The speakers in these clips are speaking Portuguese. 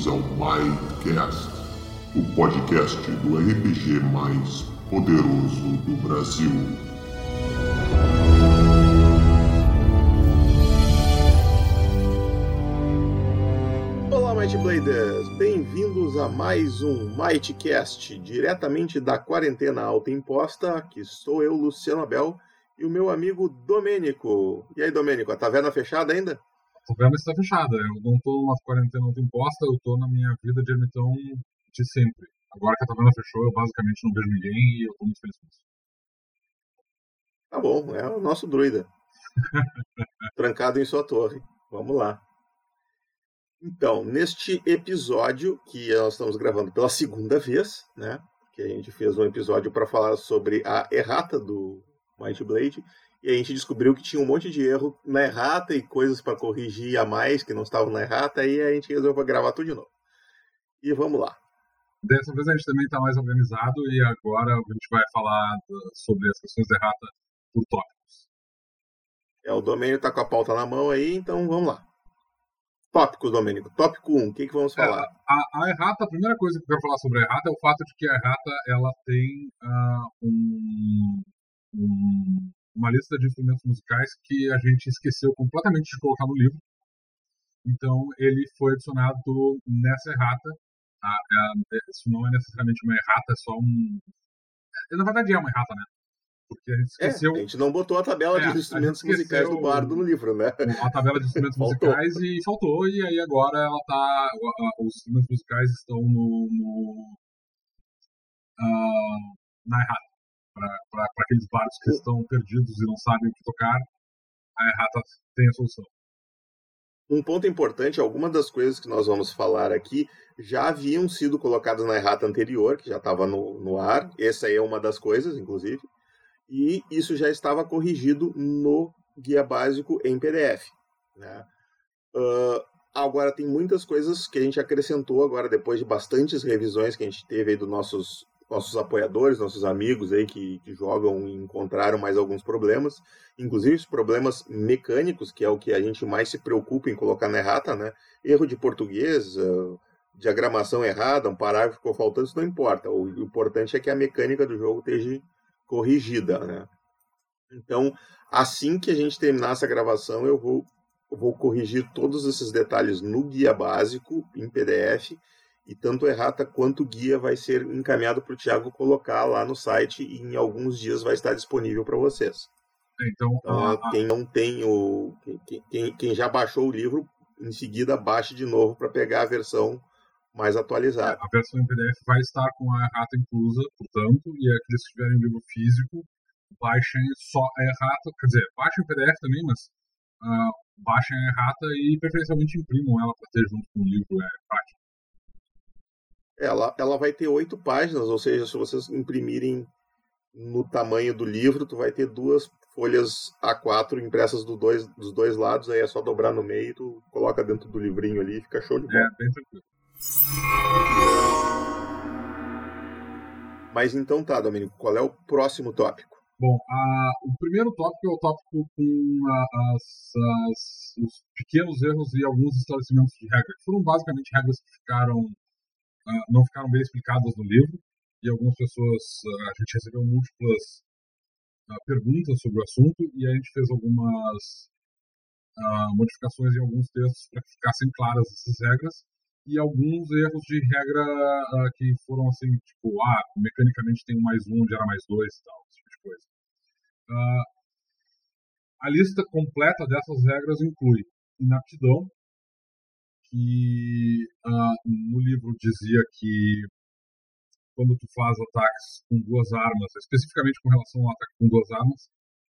Bem-vindos ao MyCast, o podcast do RPG mais poderoso do Brasil. Olá, Might Bladers! Bem-vindos a mais um Mightcast, diretamente da quarentena autoimposta. Aqui estou eu, Luciano Abel, e o meu amigo Domênico. E aí, Domênico, a taverna fechada ainda? A taverna está fechada. Eu não estou numa quarentena autoimposta, eu estou na minha vida de ermitão de sempre. Agora que a taverna fechou, eu basicamente não vejo ninguém e eu estou muito feliz com isso. Tá bom, é o nosso druida. Trancado em sua torre. Vamos lá. Então, neste episódio, que nós estamos gravando pela segunda vez, né? Que a gente fez um episódio para falar sobre a errata do Might Blade, e a gente descobriu que tinha um monte de erro na errata e coisas para corrigir a mais que não estavam na errata, e a gente resolveu gravar tudo de novo. E vamos lá. Dessa vez a gente também está mais organizado e agora a gente vai falar sobre as questões de errata por tópicos. É, o Domênio está com a pauta na mão aí, então vamos lá. Tópicos, Domênico. Tópico 1, o que, que vamos falar? É, a, a, errata, a primeira coisa que eu quero falar sobre a errata é o fato de que a errata ela tem uh, um, um, uma lista de instrumentos musicais que a gente esqueceu completamente de colocar no livro. Então ele foi adicionado nessa errata. Tá? É, isso não é necessariamente uma errata, é só um. É, na verdade é uma errata, né? Porque a gente esqueceu. É, a gente não botou a tabela é, de instrumentos musicais do bardo no livro, né? A tabela de instrumentos musicais e faltou, e aí agora ela tá. Os instrumentos musicais estão no. no uh, na errata. Para aqueles bardos que estão perdidos e não sabem o que tocar, a errata tem a solução. Um ponto importante, algumas das coisas que nós vamos falar aqui já haviam sido colocadas na errata anterior, que já estava no, no ar. Essa aí é uma das coisas, inclusive e isso já estava corrigido no guia básico em PDF. Né? Uh, agora tem muitas coisas que a gente acrescentou agora depois de bastantes revisões que a gente teve aí dos nossos nossos apoiadores, nossos amigos aí que, que jogam e encontraram mais alguns problemas, inclusive os problemas mecânicos, que é o que a gente mais se preocupa em colocar na errata, né? Erro de português, uh, diagramação errada, um parágrafo ficou faltando, isso não importa. O, o importante é que a mecânica do jogo esteja corrigida, né? Então, assim que a gente terminar essa gravação, eu vou, eu vou corrigir todos esses detalhes no guia básico, em PDF, e tanto errata quanto guia vai ser encaminhado para o Thiago colocar lá no site e em alguns dias vai estar disponível para vocês. Então, então a... quem não tem o. Quem, quem já baixou o livro, em seguida baixe de novo para pegar a versão mais atualizado. A versão em PDF vai estar com a errata inclusa, portanto, e aqueles que tiverem o livro físico, baixem só a errata, quer dizer, baixem o PDF também, mas uh, baixem a errata e preferencialmente imprimam ela para ter junto com o livro, é prático. Ela, ela vai ter oito páginas, ou seja, se vocês imprimirem no tamanho do livro, tu vai ter duas folhas A4 impressas do dois, dos dois lados, aí é só dobrar no meio, tu coloca dentro do livrinho ali e fica show de bola. É, bem tranquilo. Mas então tá, Domenico, qual é o próximo tópico? Bom, a, o primeiro tópico é o tópico com a, as, as, os pequenos erros e alguns estabelecimentos de regras. Foram basicamente regras que ficaram não ficaram bem explicadas no livro e algumas pessoas uh, a gente recebeu múltiplas uh, perguntas sobre o assunto e a gente fez algumas modificações em alguns textos para que ficassem claras essas regras e alguns erros de regra que foram assim, tipo, ah, mecanicamente tem um mais um onde era mais dois e tal, esse tipo de coisa. A lista completa dessas regras inclui inaptidão, que uh, no livro dizia que quando tu faz ataques com duas armas, especificamente com relação ao ataque com duas armas,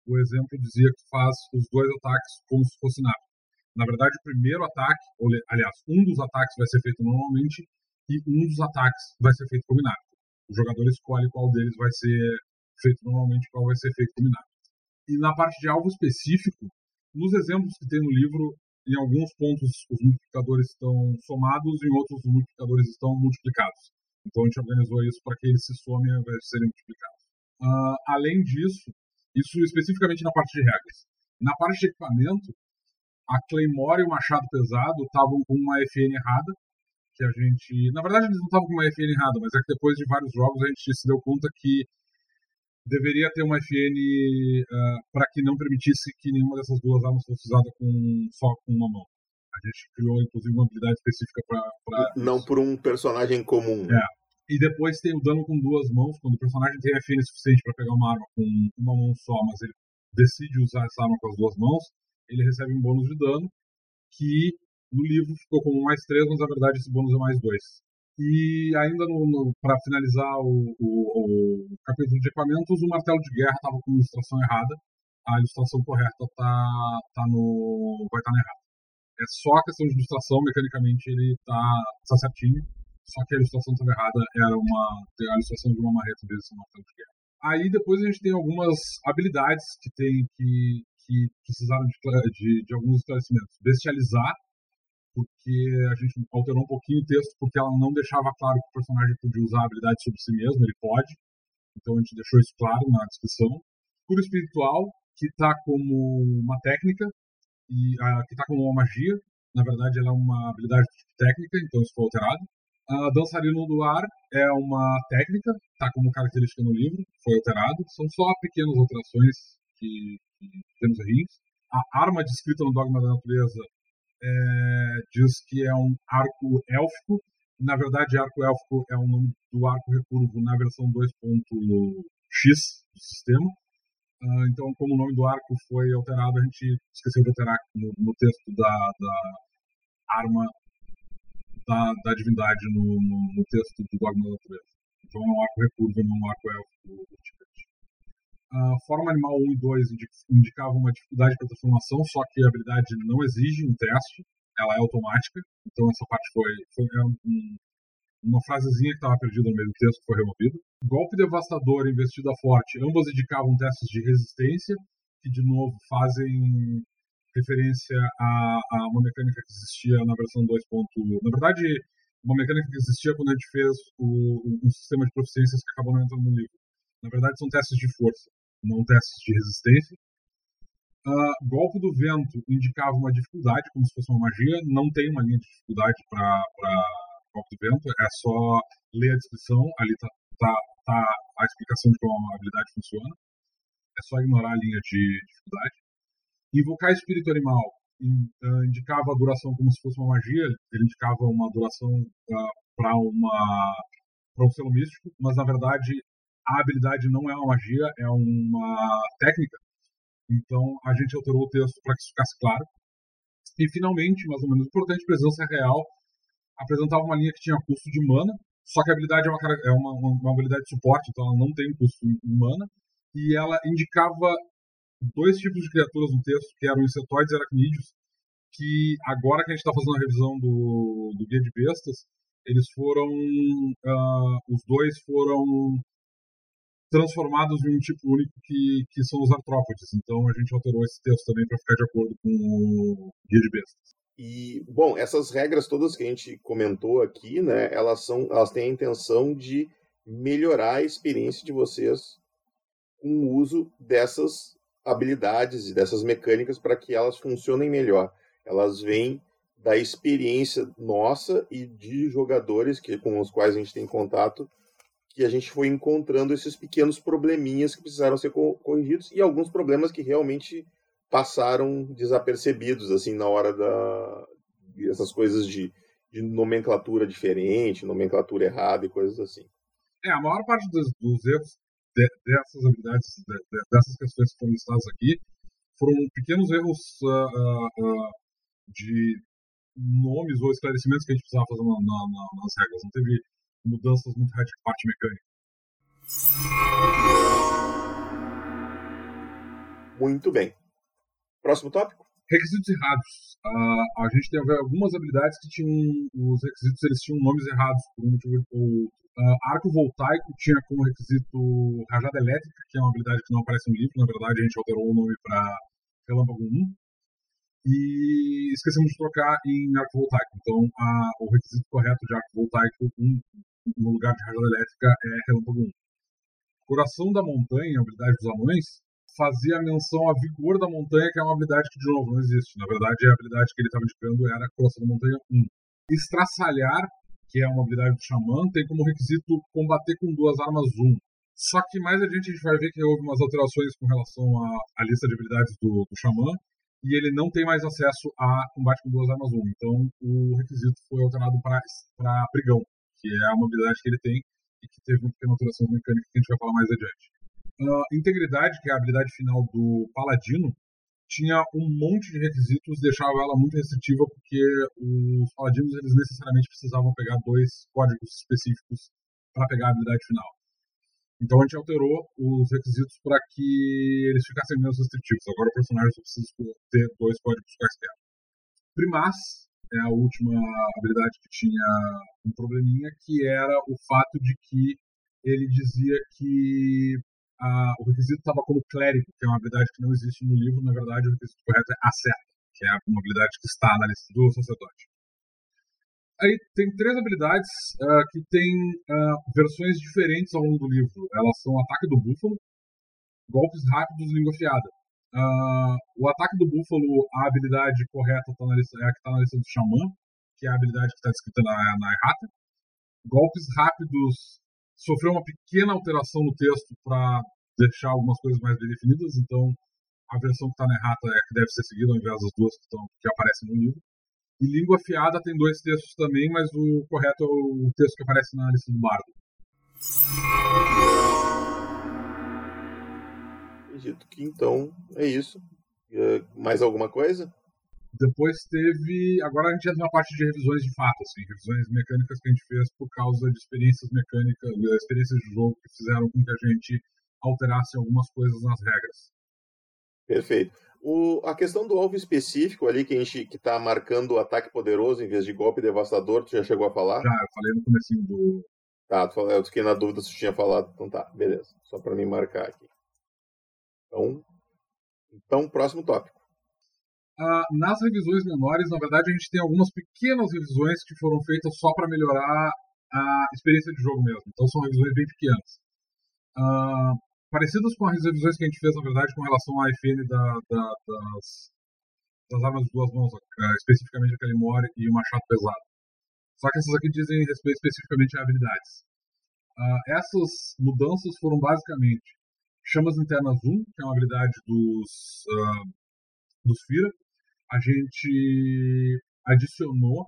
o exemplo dizia que faz os dois ataques como se fosse inapto. Na verdade, o primeiro ataque, aliás, um dos ataques vai ser feito normalmente e um dos ataques vai ser feito combinado. O jogador escolhe qual deles vai ser feito normalmente e qual vai ser feito combinado. E na parte de alvo específico, nos exemplos que tem no livro, em alguns pontos os multiplicadores estão somados em outros os multiplicadores estão multiplicados. Então a gente organizou isso para que eles se somem ao invés de serem multiplicados. Uh, além disso, isso especificamente na parte de regras. Na parte de equipamento, a Claymore e o Machado Pesado estavam com uma FN errada, que a gente. Na verdade, eles não estavam com uma FN errada, mas é que depois de vários jogos a gente se deu conta que deveria ter uma FN uh, para que não permitisse que nenhuma dessas duas armas fosse usada com, só com uma mão. A gente criou, inclusive, uma habilidade específica para. Não por um personagem comum. É. E depois tem o dano com duas mãos, quando o personagem tem FN suficiente para pegar uma arma com uma mão só, mas ele decide usar essa arma com as duas mãos, ele recebe um bônus de dano, que no livro ficou como mais 3, mas na verdade esse bônus é mais 2. E ainda para finalizar o, o, o, capítulo de equipamentos, o martelo de guerra estava com ilustração errada. A ilustração correta tá, tá no, vai estar tá errada. É só a questão de ilustração, mecanicamente ele está tá certinho. Só que a ilustração estava errada, era uma a ilustração de uma marreta em vez de ser um martelo de guerra. Aí depois a gente tem algumas habilidades que tem que, que precisaram de, de, de alguns esclarecimentos. Bestializar porque a gente alterou um pouquinho o texto, porque ela não deixava claro que o personagem podia usar a habilidade sobre si mesmo, ele pode. Então a gente deixou isso claro na descrição. Cura espiritual, que está como uma técnica, e uh, que está como uma magia. Na verdade, ela é uma habilidade técnica, então isso foi alterado. Uh, dançarino do ar é uma técnica, está como característica no livro, foi alterado. São só pequenas alterações que, que temos aí. A arma descrita no Dogma da Natureza é, diz que é um arco élfico. Na verdade, arco élfico é o nome do arco recurvo na versão 2.x do sistema. Uh, então, como o nome do arco foi alterado, a gente esqueceu de alterar no, no texto da, da arma da, da divindade no, no, no, texto do Dogma da Natureza. Então é um arco recurvo, não um arco élfico a forma animal 1 e 2 indicavam uma dificuldade para transformação, só que a habilidade não exige um teste, ela é automática, então essa parte foi, foi é um, uma frasezinha que estava perdida no meio do texto foi removida. Golpe devastador e investida forte, ambas indicavam testes de resistência, que de novo fazem referência a, a uma mecânica que existia na versão 2. Na verdade, uma mecânica que existia quando a gente fez o, um sistema de proficiências que acabou não entrando no livro. Na verdade, são testes de força não testes de resistência. Uh, golpe do vento indicava uma dificuldade, como se fosse uma magia. Não tem uma linha de dificuldade para golpe do vento, é só ler a descrição, ali está tá, tá a explicação de como a habilidade funciona. É só ignorar a linha de dificuldade. Invocar espírito animal uh, indicava a duração como se fosse uma magia, ele indicava uma duração uh, para uma para um selo místico, mas na verdade a habilidade não é uma magia, é uma técnica. Então a gente alterou o texto para que isso ficasse claro. E finalmente, mais ou menos importante, presença real apresentava uma linha que tinha custo de mana, só que a habilidade é uma, é uma, uma, habilidade de suporte, então ela não tem custo de mana, e ela indicava dois tipos de criaturas no texto, que eram insetoides e aracnídeos, que agora que a gente está fazendo a revisão do, do Guia de Bestas, eles foram. Uh, os dois foram transformados em um tipo único que, que são os artrópodes. Então a gente alterou esse texto também para ficar de acordo com o Guia de Bestas. E, bom, essas regras todas que a gente comentou aqui, né, elas, são, elas têm a intenção de melhorar a experiência de vocês com o uso dessas habilidades e dessas mecânicas para que elas funcionem melhor. Elas vêm da experiência nossa e de jogadores que, com os quais a gente tem contato que a gente foi encontrando esses pequenos probleminhas que precisaram ser corrigidos e alguns problemas que realmente passaram desapercebidos assim na hora da essas coisas de, de nomenclatura diferente, nomenclatura errada e coisas assim. É, a maior parte dos, dos erros de, dessas habilidades, de, de, dessas questões que foram listadas aqui, foram pequenos erros uh, uh, de nomes ou esclarecimentos que a gente precisava fazer na, na, nas regras. Não teve mudanças muito radicais de parte mecânica. Muito bem. Próximo tópico? Requisitos errados. Uh, a gente teve algumas habilidades que tinham. Os requisitos eles tinham nomes errados por um motivo ou outro. Uh, arco voltaico tinha como requisito rajada elétrica, que é uma habilidade que não aparece no livro. Na verdade, a gente alterou o nome para Relâmpago 1 e esquecemos de trocar em arco voltaico. Então, a, o requisito correto de arco voltaico 1 no lugar de rajada elétrica é relâmpago 1. Coração da Montanha, a habilidade dos anões, fazia menção a vigor da montanha, que é uma habilidade que, de novo, não existe. Na verdade, a habilidade que ele estava indicando era Coração da Montanha 1. Estraçalhar que é uma habilidade do Xamã, tem como requisito combater com duas armas 1. Só que mais adiante a gente vai ver que houve umas alterações com relação à, à lista de habilidades do, do Xamã, e ele não tem mais acesso a combate com duas armas 1. Então o requisito foi alterado para Brigão, que é uma habilidade que ele tem e que teve uma pequena alteração mecânica que a gente vai falar mais adiante. Uh, integridade, que é a habilidade final do Paladino, tinha um monte de requisitos, deixava ela muito restritiva, porque os paladinos eles necessariamente precisavam pegar dois códigos específicos para pegar a habilidade final. Então a gente alterou os requisitos para que eles ficassem menos restritivos. Agora o personagem só precisa ter dois códigos quaisquer. Primas é a última habilidade que tinha um probleminha, que era o fato de que ele dizia que a, o requisito estava como clérigo, que é uma habilidade que não existe no livro. Na verdade, o requisito correto é acerta, que é uma habilidade que está na lista do sacerdote. Aí tem três habilidades uh, que têm uh, versões diferentes ao longo do livro. Elas são ataque do búfalo, golpes rápidos e língua afiada. Uh, o ataque do búfalo, a habilidade correta tá na lista, é a que está na lista do xamã, que é a habilidade que está descrita na, na errata. Golpes rápidos sofreu uma pequena alteração no texto para deixar algumas coisas mais bem definidas, então a versão que está na errata é que deve ser seguida ao invés das duas que, estão, que aparecem no livro. E língua afiada tem dois textos também, mas o correto é o texto que aparece na lista do bardo. Acredito que então é isso. Mais alguma coisa? Depois teve. Agora a gente entra na parte de revisões de fato, assim, revisões mecânicas que a gente fez por causa de experiências mecânicas, experiências de jogo que fizeram com que a gente alterasse algumas coisas nas regras. Perfeito. O, a questão do alvo específico ali, que a gente que tá marcando o ataque poderoso em vez de golpe devastador, tu já chegou a falar? Já, eu falei no começo do. Tá, tu, eu fiquei na dúvida se tu tinha falado. Então tá, beleza. Só para me marcar aqui. Então, então próximo tópico. Ah, nas revisões menores, na verdade, a gente tem algumas pequenas revisões que foram feitas só para melhorar a experiência de jogo mesmo. Então são revisões bem pequenas. Ah, parecidas com as revisões que a gente fez, na verdade, com relação à FN da, da, das, das armas de duas mãos, eh, especificamente a Kalimor e o machado pesado. Só que essas aqui dizem respeito especificamente a habilidades. Uh, essas mudanças foram basicamente chamas internas 1, que é uma habilidade dos, uh, dos Fira. A gente adicionou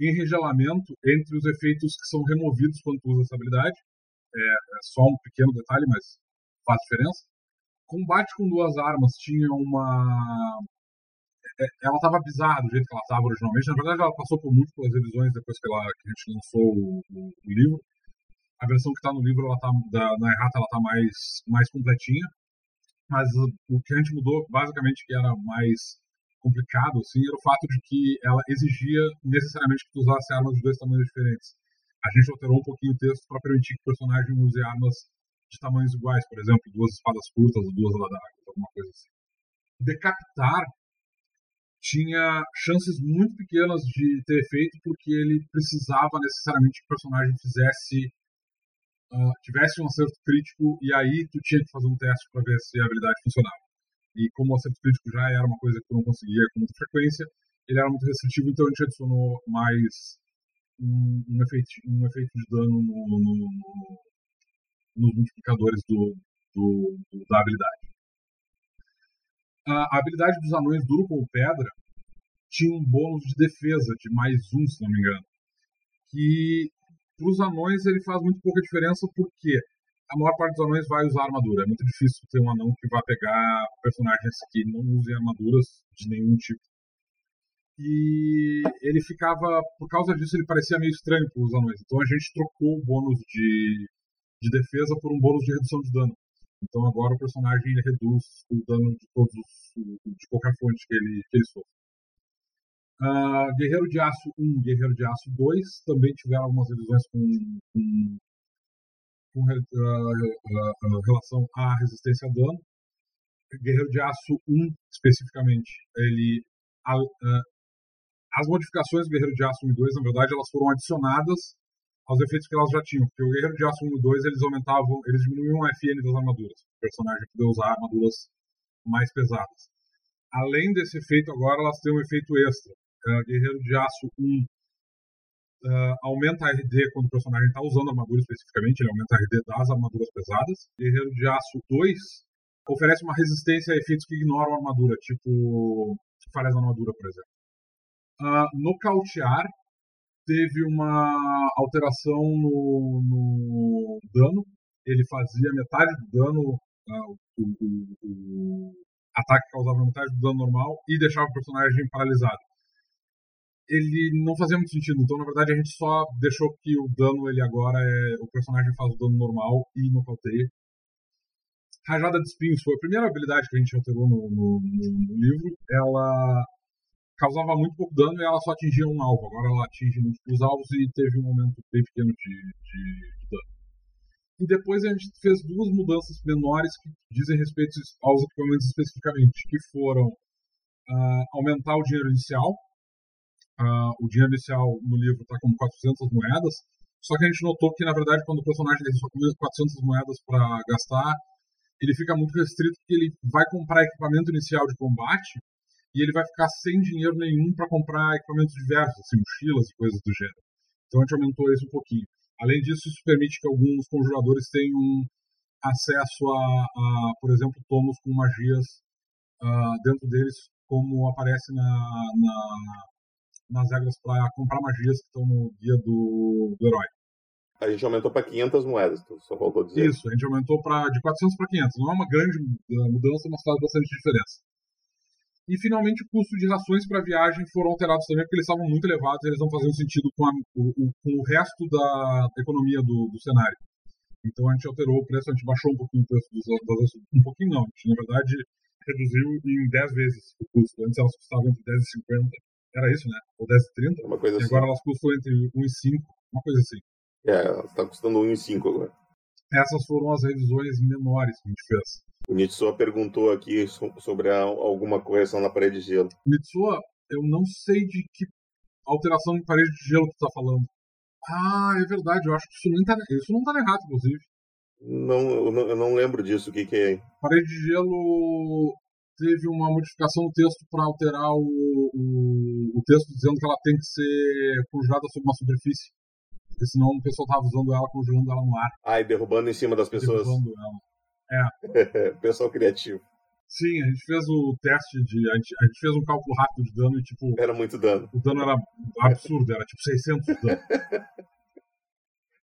enregelamento entre os efeitos que são removidos quando usa essa habilidade. É, é só um pequeno detalhe, mas faz diferença. Combate com duas armas tinha uma. É, ela estava bizarra do jeito que ela estava originalmente. Na verdade, ela passou por múltiplas revisões depois que, ela, que a gente lançou o, o livro. A versão que está no livro, ela tá, da, na errata, ela está mais, mais completinha. Mas o que a gente mudou, basicamente, que era mais complicado, assim, era o fato de que ela exigia necessariamente que tu usasse armas de dois tamanhos diferentes. A gente alterou um pouquinho o texto para permitir que o personagem use armas de tamanhos iguais, por exemplo, duas espadas curtas ou duas adagas, alguma coisa assim. Decapitar tinha chances muito pequenas de ter efeito porque ele precisava necessariamente que o personagem fizesse uh, tivesse um acerto crítico e aí tu tinha que fazer um teste para ver se a habilidade funcionava. E como o acerto crítico já era uma coisa que tu não conseguia com muita frequência, ele era muito restritivo, então a gente adicionou mais um, um efeito, um efeito de dano no, no, no nos multiplicadores do, do, do, da habilidade. A, habilidade dos anões duro como pedra tinha um bônus de defesa de mais um, se não me engano. Que para os anões ele faz muito pouca diferença porque a maior parte dos anões vai usar armadura. É muito difícil ter um anão que vai pegar personagens que não usem armaduras de nenhum tipo. E ele ficava, por causa disso, ele parecia meio estranho para os anões. Então a gente trocou o bônus de de defesa por um bônus de redução de dano. Então agora o personagem reduz o dano de todos de qualquer fonte que ele, que ele sofre. Uh, Guerreiro de Aço 1 Guerreiro de Aço 2 também tiveram algumas revisões com, com, com uh, uh, relação à resistência a dano. Guerreiro de Aço 1 especificamente, ele as modificações do Guerreiro de Aço 1 e 2, na verdade, elas foram adicionadas aos efeitos que elas já tinham. Porque o Guerreiro de Aço 1 e 2, eles aumentavam, eles diminuíam o FN das armaduras. O personagem podia usar armaduras mais pesadas. Além desse efeito, agora elas têm um efeito extra. Uh, Guerreiro de Aço 1 uh, aumenta a RD quando o personagem está usando armadura especificamente, ele aumenta a RD das armaduras pesadas. Guerreiro de Aço 2 oferece uma resistência a efeitos que ignoram a armadura, tipo falhas da armadura, por exemplo. Uh, nocautear teve uma alteração no, no, dano. Ele fazia metade do dano, uh, o, o, o, ataque causava metade do dano normal e deixava o personagem paralisado ele não fazia muito sentido. Então, na verdade, a gente só deixou que o dano ele agora é. O personagem faz o dano normal e nocauteia. Rajada de espinhos foi a primeira habilidade que a gente alterou no, no, no, livro. Ela causava muito pouco dano e ela só atingia um alvo. Agora ela atinge múltiplos alvos e teve um aumento bem pequeno de, de, de dano. E depois a gente fez duas mudanças menores que dizem respeito aos equipamentos especificamente, que foram uh, aumentar o dinheiro inicial, uh, o dinheiro inicial no livro está com 400 moedas, só que a gente notou que, na verdade, quando o personagem tem só com 400 moedas para gastar, ele fica muito restrito porque ele vai comprar equipamento inicial de combate e ele vai ficar sem dinheiro nenhum para comprar equipamentos diversos, assim, mochilas e coisas do gênero. Então a gente aumentou isso um pouquinho. Além disso, isso permite que alguns conjuradores tenham acesso a, a por exemplo, tomos com magias uh, dentro deles, como aparece na, na, nas regras para comprar magias que estão no guia do, do herói. A gente aumentou para 500 moedas, só faltou dizer. Isso, a gente aumentou pra, de 400 para 500. Não é uma grande eh, mudança, mas faz bastante diferença. E finalmente o custo de rações para viagem foram alterados também, porque eles estavam muito elevados e eles não faziam sentido com, a, o, com o resto da economia do, do, cenário. Então a gente alterou o preço, a gente baixou um pouquinho o preço dos, das Um pouquinho não, a gente na verdade reduziu em 10 vezes o custo. Antes elas custavam entre 10 e 50 era isso, né? Ou 10,30. Uma coisa e assim. agora elas custam entre 1 e 5, uma coisa assim. É, está custando 1 e 5 agora. Essas foram as revisões menores que a gente fez. O Nitsua perguntou aqui sobre alguma correção na parede de gelo. Nitsua, eu não sei de que alteração de parede de gelo tu está falando. Ah, é verdade, eu acho que isso, nem tá, isso não está errado, inclusive. Não eu, não, eu não lembro disso, o que, que é? Parede de gelo teve uma modificação no texto para alterar o, o, o, texto dizendo que ela tem que ser conjurada sobre uma superfície. Porque senão o pessoal estava usando ela, conjurando ela no ar. Ah, e derrubando em cima das pessoas. Derrubando ela. É. pessoal criativo. Sim, a gente fez o teste de. A gente, a gente, fez um cálculo rápido de dano e, tipo. Era muito dano. O dano era absurdo, era tipo 600 de dano.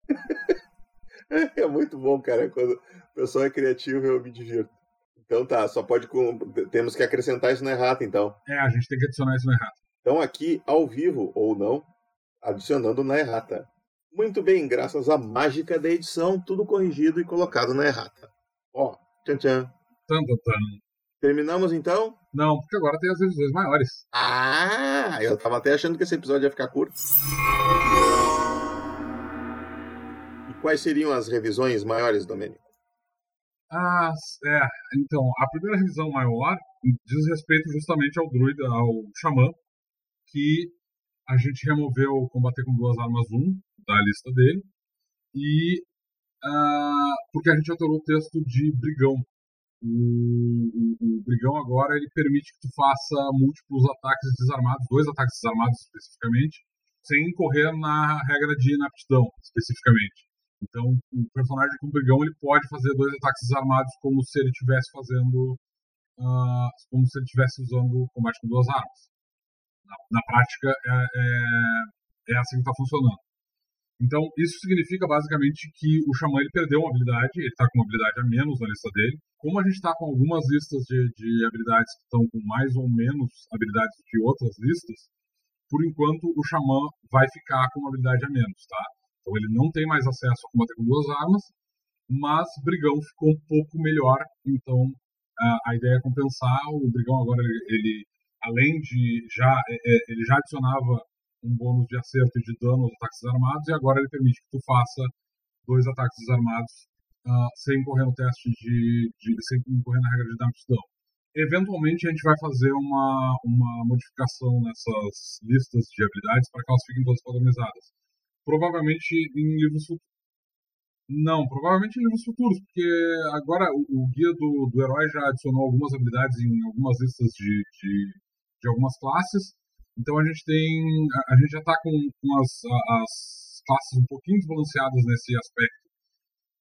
é muito bom, cara. Quando o pessoal é criativo, eu me divirto. Então tá, só pode. Temos que acrescentar isso na errata, então. É, a gente tem que adicionar isso na errata. Então aqui, ao vivo ou não, adicionando na errata. Muito bem, graças à mágica da edição, tudo corrigido e colocado na errata. Ó, tchan tchan. Tan, tan. Terminamos então? Não, porque agora tem as revisões maiores. Ah, eu tava até achando que esse episódio ia ficar curto. E quais seriam as revisões maiores, Domênico? Ah, é. Então, a primeira revisão maior diz respeito justamente ao druida, ao xamã, que a gente removeu combater com duas armas 1 da lista dele, e uh, porque a gente alterou o texto de brigão. O, o, o, brigão agora ele permite que tu faça múltiplos ataques desarmados, dois ataques desarmados especificamente, sem incorrer na regra de inaptidão especificamente. Então, o personagem com brigão ele pode fazer dois ataques desarmados como se ele estivesse fazendo, uh, como se ele estivesse usando combate com duas armas. Na, na prática, é, é, é, assim que está funcionando. Então, isso significa basicamente que o Xamã ele perdeu uma habilidade, ele está com uma habilidade a menos na lista dele. Como a gente está com algumas listas de, de habilidades que estão com mais ou menos habilidades que outras listas, por enquanto o Xamã vai ficar com uma habilidade a menos, tá? Então ele não tem mais acesso a combater com duas armas, mas Brigão ficou um pouco melhor. Então a, a ideia é compensar. O Brigão agora ele, ele além de já é, é, ele já adicionava um bônus de acerto e de dano aos ataques armados e agora ele permite que tu faça dois ataques desarmados uh, sem correr no teste de, de sem correr na regra de damnidão. Eventualmente a gente vai fazer uma, uma modificação nessas listas de habilidades para que elas fiquem todas padronizadas. Provavelmente em livros futuros. Não, provavelmente em livros futuros, porque agora o, o guia do, do herói já adicionou algumas habilidades em algumas listas de, de, de algumas classes. Então a gente tem, a, a gente já está com, com as, as, classes um pouquinho desbalanceadas nesse aspecto,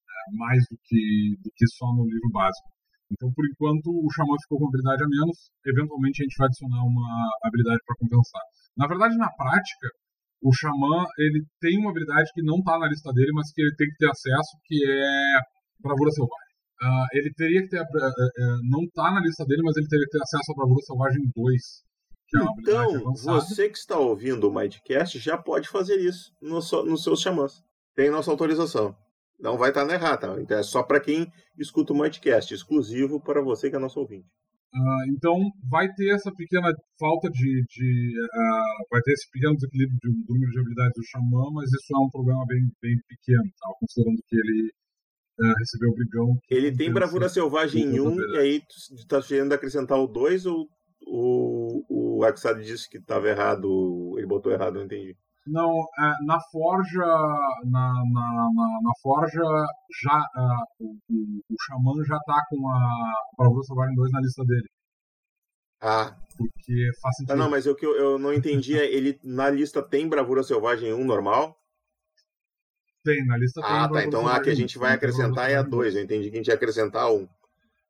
né, mais do que, do que só no livro básico. Então, por enquanto, o Xamã ficou com habilidade a menos. Eventualmente, a gente vai adicionar uma habilidade para compensar. Na verdade, na prática, o Xamã ele tem uma habilidade que não está na lista dele, mas que ele tem que ter acesso, que é Bravura Selvagem. Uh, ele teria que ter. Uh, uh, não está na lista dele, mas ele teria que ter acesso à Bravura Selvagem 2. É então, você que está ouvindo o Mindcast já pode fazer isso no, nos seus xamãs. Tem nossa autorização. Não vai estar na errata. Então é só para quem escuta o Mindcast, exclusivo para você que é nosso ouvinte. Uh, então vai ter essa pequena falta de, de uh, vai ter esse pequeno desequilíbrio de, do número de habilidades do xamã, mas isso é um problema bem, bem pequeno, tá? considerando que ele uh, recebeu o brigão. Ele tem bravura selvagem em 1 um, e aí tu está querendo acrescentar o 2 ou o, o Axad disse que estava errado, ele botou errado, não entendi. Não, é, na Forja, na, na, na, na Forja, já, uh, o, o, o Xamã já tá com a Bravura Selvagem 2 na lista dele. Ah. Porque faz sentido. Ah, não, mas o que eu, eu não entendi é, ele na lista tem Bravura Selvagem 1 normal? Tem, na lista tem. Ah, tá, então a que a gente vai acrescentar é a 2, eu entendi que a gente ia acrescentar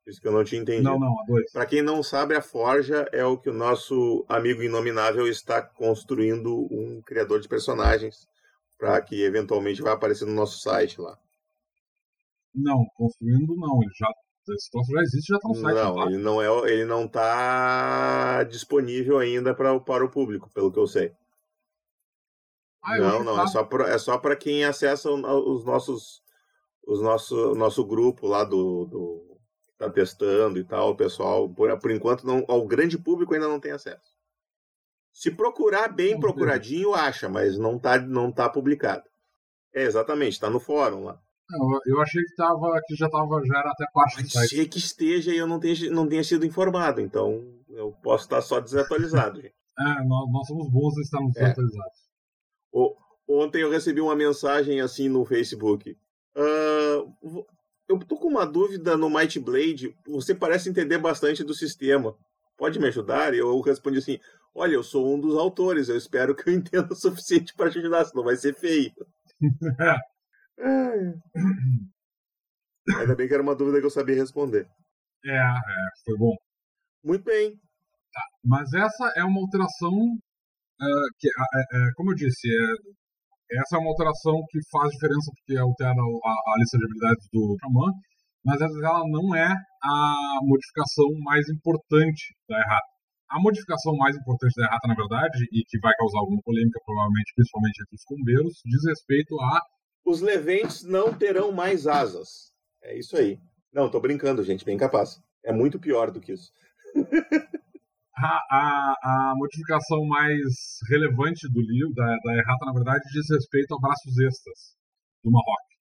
um. Isso que eu não tinha entendido. Não, não, a 2. Para quem não sabe, a Forja é o que o nosso amigo inominável está construindo um criador de personagens para que eventualmente vai aparecer no nosso site lá. Não, construindo não, ele já esse troço já existe, já está no site. Não, tá? ele não é, ele não está disponível ainda para, para o público, pelo que eu sei. Ah, eu não, não, tá. é só pra, é só para quem acessa os nossos os nosso nosso grupo lá do, do está testando e tal, o pessoal, por, por enquanto, não, ao grande público ainda não tem acesso. Se procurar bem procuradinho, acha, mas não está não tá publicado. É, exatamente, está no fórum lá. Eu, eu achei que, tava, que já, tava, já era até parte Pode do site. ser que esteja e eu não tenha, não tenha sido informado, então eu posso estar só desatualizado. gente. É, nós, nós somos bons e estamos é. desatualizados. O, ontem eu recebi uma mensagem assim no Facebook. Uh, eu tô com uma dúvida no Might Blade. Você parece entender bastante do sistema. Pode me ajudar? Eu respondi assim: Olha, eu sou um dos autores. Eu espero que eu entenda o suficiente para te ajudar, senão vai ser feio. Ainda bem que era uma dúvida que eu sabia responder. É, é foi bom. Muito bem. Tá, mas essa é uma alteração uh, que, uh, como eu disse, é essa é uma alteração que faz diferença porque altera a, a lista de habilidades do Xamã, mas ela não é a modificação mais importante da errata. A modificação mais importante da errata, na verdade, e que vai causar alguma polêmica, provavelmente, principalmente entre os combeiros, diz respeito a. Os leventes não terão mais asas. É isso aí. Não, tô brincando, gente, bem capaz. É muito pior do que isso. a, a, a, modificação mais relevante do livro, da, da errata, na verdade, diz respeito a braços extras do Marrock.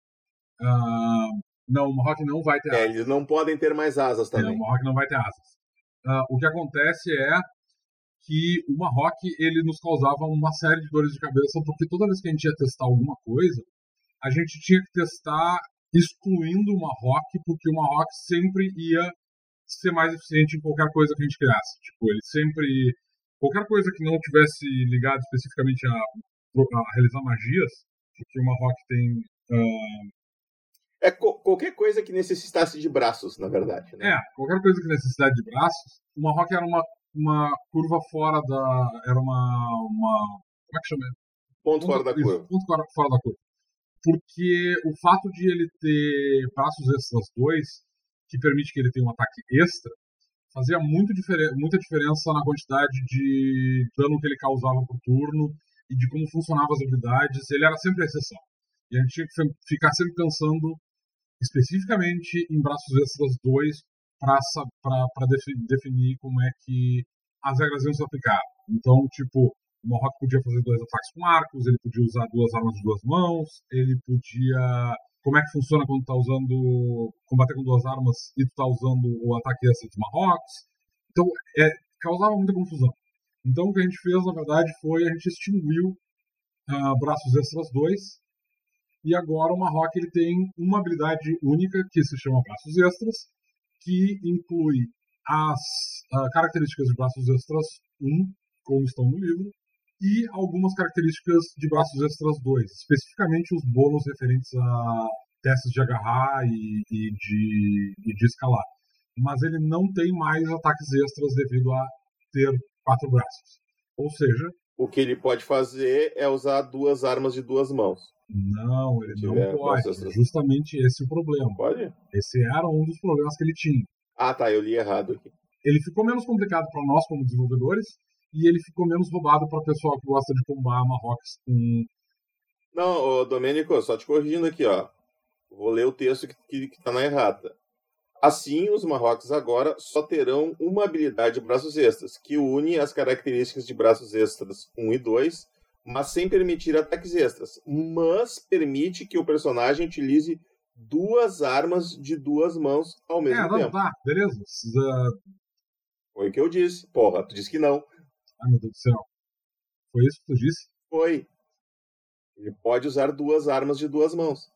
Uh, não, o Marrock não vai ter é, asas. Eles não podem ter mais asas também. É, o Marrock não vai ter asas. Uh, o que acontece é que o Marrock ele nos causava uma série de dores de cabeça, porque toda vez que a gente ia testar alguma coisa, a gente tinha que testar excluindo o Marrock, porque o Marrock sempre ia ser mais eficiente em qualquer coisa que a gente criasse. Tipo, ele sempre. Qualquer coisa que não tivesse ligado especificamente a, a realizar magias, porque uma rock tem. Uh... É qualquer coisa que necessitasse de braços, na verdade. Né? É, qualquer coisa que necessitasse de braços. Uma rock era uma, uma curva fora da. Era uma. uma como é que chama? Ponto, ponto fora da curva. Ponto fora, fora da curva. Porque o fato de ele ter braços extras dois que permite que ele tenha um ataque extra, fazia muito diferen muita diferença na quantidade de dano que ele causava por turno e de como funcionavam as habilidades. Ele era sempre a exceção. E a gente tinha que ficar sempre pensando especificamente em braços extras 2 para defi definir como é que as regras iam se aplicar. Então, tipo, o Mohawk podia fazer dois ataques com arcos, ele podia usar duas armas de duas mãos, ele podia como é que funciona quando tá usando combater com duas armas e tu tá usando o ataque extra de Marrocos. Então, é, causava muita confusão. Então, o que a gente fez, na verdade, foi a gente extinguiu uh, Braços Extras 2 e agora o Marrock ele tem uma habilidade única que se chama Braços Extras, que inclui as uh, características de Braços Extras 1 como estão no livro, e algumas características de braços extras 2, especificamente os bônus referentes a testes de agarrar e, e, de, e de escalar. Mas ele não tem mais ataques extras devido a ter quatro braços. Ou seja. O que ele pode fazer é usar duas armas de duas mãos. Não, ele não pode. Justamente esse é o problema. Pode? Esse era um dos problemas que ele tinha. Ah, tá, eu li errado aqui. Ele ficou menos complicado para nós como desenvolvedores e ele ficou menos roubado para o pessoal que gosta de combar Marrocos com. Não, ô, Domênico, só te corrigindo aqui, ó. Vou ler o texto que, que, que tá na errata. Assim, os Marrocos agora só terão uma habilidade de braços extras, que une as características de braços extras 1 e 2, mas sem permitir ataques extras. Mas permite que o personagem utilize duas armas de duas mãos ao mesmo é, não, tempo. Tá, beleza. Uh... Foi o que eu disse. Porra, tu disse que não. Ai, meu Deus do céu. Foi isso que tu disse? Foi. Ele pode usar duas armas de duas mãos.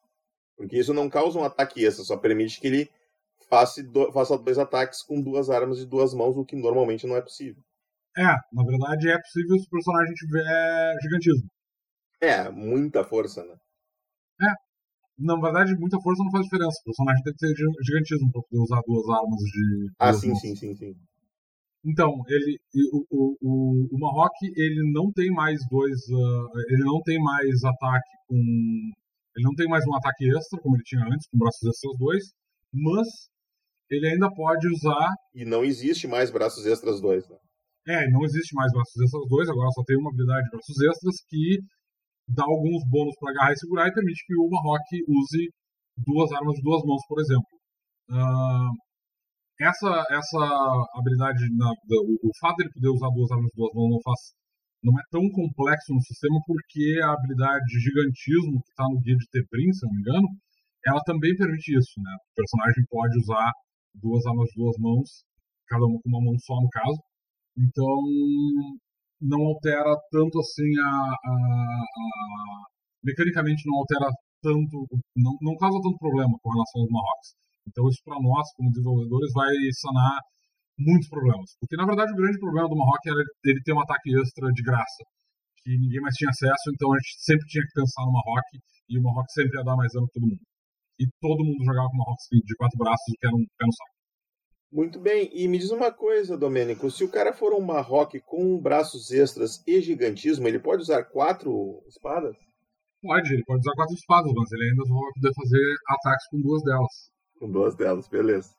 Porque isso não causa um ataque extra, só permite que ele faça, do, faça dois ataques com duas armas de duas mãos, o que normalmente não é possível. É, na verdade é possível se o personagem tiver gigantismo. É, muita força, né? É. Na verdade, muita força não faz diferença. O personagem tem que ter gigantismo para poder usar duas armas de. Ah, sim, mãos. sim, sim, sim. Então, ele, o, o, o, o Marrock, ele não tem mais dois. Uh, ele não tem mais ataque com. Ele não tem mais um ataque extra, como ele tinha antes, com braços extras dois, mas ele ainda pode usar. E não existe mais braços extras dois, né? É, não existe mais braços extras dois, agora só tem uma habilidade de braços extras que dá alguns bônus para agarrar e segurar e permite que o Marrock use duas armas de duas mãos, por exemplo. Uh, essa, essa habilidade, na, o, o fato de ele poder usar duas armas de duas mãos não faz não é tão complexo no sistema porque a habilidade de gigantismo que está no guia de Tebrim, se não me engano, ela também permite isso, né? O personagem pode usar duas armas de duas mãos, cada uma com uma mão só no caso. Então não altera tanto assim a, a, a mecanicamente não altera tanto, não, não causa tanto problema com relação aos Marrocos. Então isso para nós, como desenvolvedores, vai sanar muitos problemas. Porque na verdade o grande problema do Marrock era ele ter um ataque extra de graça, que ninguém mais tinha acesso, então a gente sempre tinha que pensar no Marrock e o Marrock sempre ia dar mais dano que todo mundo. E todo mundo jogava com Marrock de quatro braços, que era um pé no saco. Muito bem, e me diz uma coisa, Domênico, se o cara for um Marrock com braços extras e gigantismo, ele pode usar quatro espadas? Pode, ele pode usar quatro espadas, mas ele ainda vai poder fazer ataques com duas delas. Com duas delas, beleza.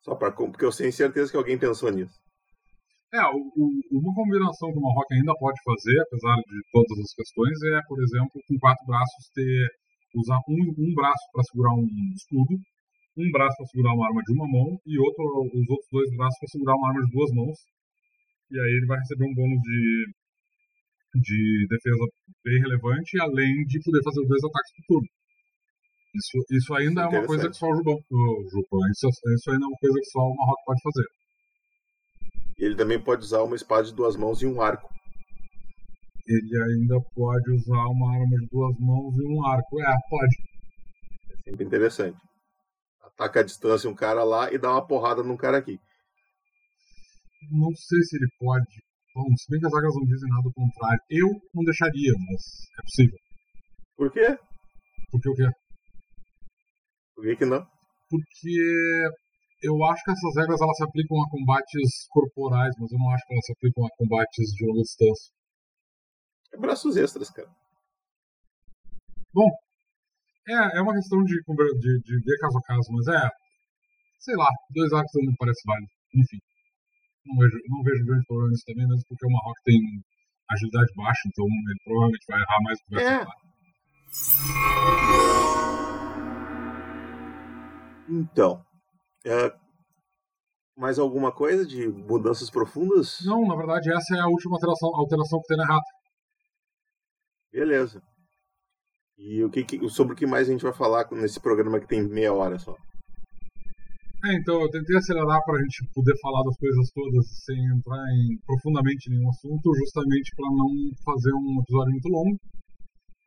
Só para porque eu tenho certeza que alguém pensou nisso. É, o, o, uma combinação que o Marrock ainda pode fazer, apesar de todas as questões, é, por exemplo, com quatro braços ter usar um, um braço para segurar um escudo, um braço para segurar uma arma de uma mão e outro, os outros dois braços para segurar uma arma de duas mãos. E aí ele vai receber um bônus de, de defesa bem relevante, além de poder fazer dois ataques por turno. Isso, isso ainda é uma coisa que só o Jupan, o Jupan isso, isso ainda é uma coisa que só o Marrock pode fazer. Ele também pode usar uma espada de duas mãos e um arco. Ele ainda pode usar uma arma de duas mãos e um arco. É, pode. É sempre interessante. Ataca a distância um cara lá e dá uma porrada num cara aqui. Não sei se ele pode. Bom, se bem que as águas não dizem nada ao contrário. Eu não deixaria, mas é possível. Por quê? Porque o quê? Por que, que não? Porque eu acho que essas regras elas se aplicam a combates corporais, mas eu não acho que elas se aplicam a combates de longa distância. É braços extras, cara. Bom, é, é uma questão de, de, de ver caso a caso, mas é. Sei lá, dois arcos não me parece válido. Enfim. Não vejo, não vejo grande problema nisso também, mesmo porque o Marrock tem agilidade baixa, então ele provavelmente vai errar mais do que vai é. acertar. Então, é, mais alguma coisa de mudanças profundas? Não, na verdade essa é a última alteração, alteração que tem na rata. Beleza. E o que, que, sobre o que mais a gente vai falar nesse programa que tem meia hora só? É, então eu tentei acelerar para a gente poder falar das coisas todas sem entrar em, profundamente em nenhum assunto, justamente para não fazer um episódio muito longo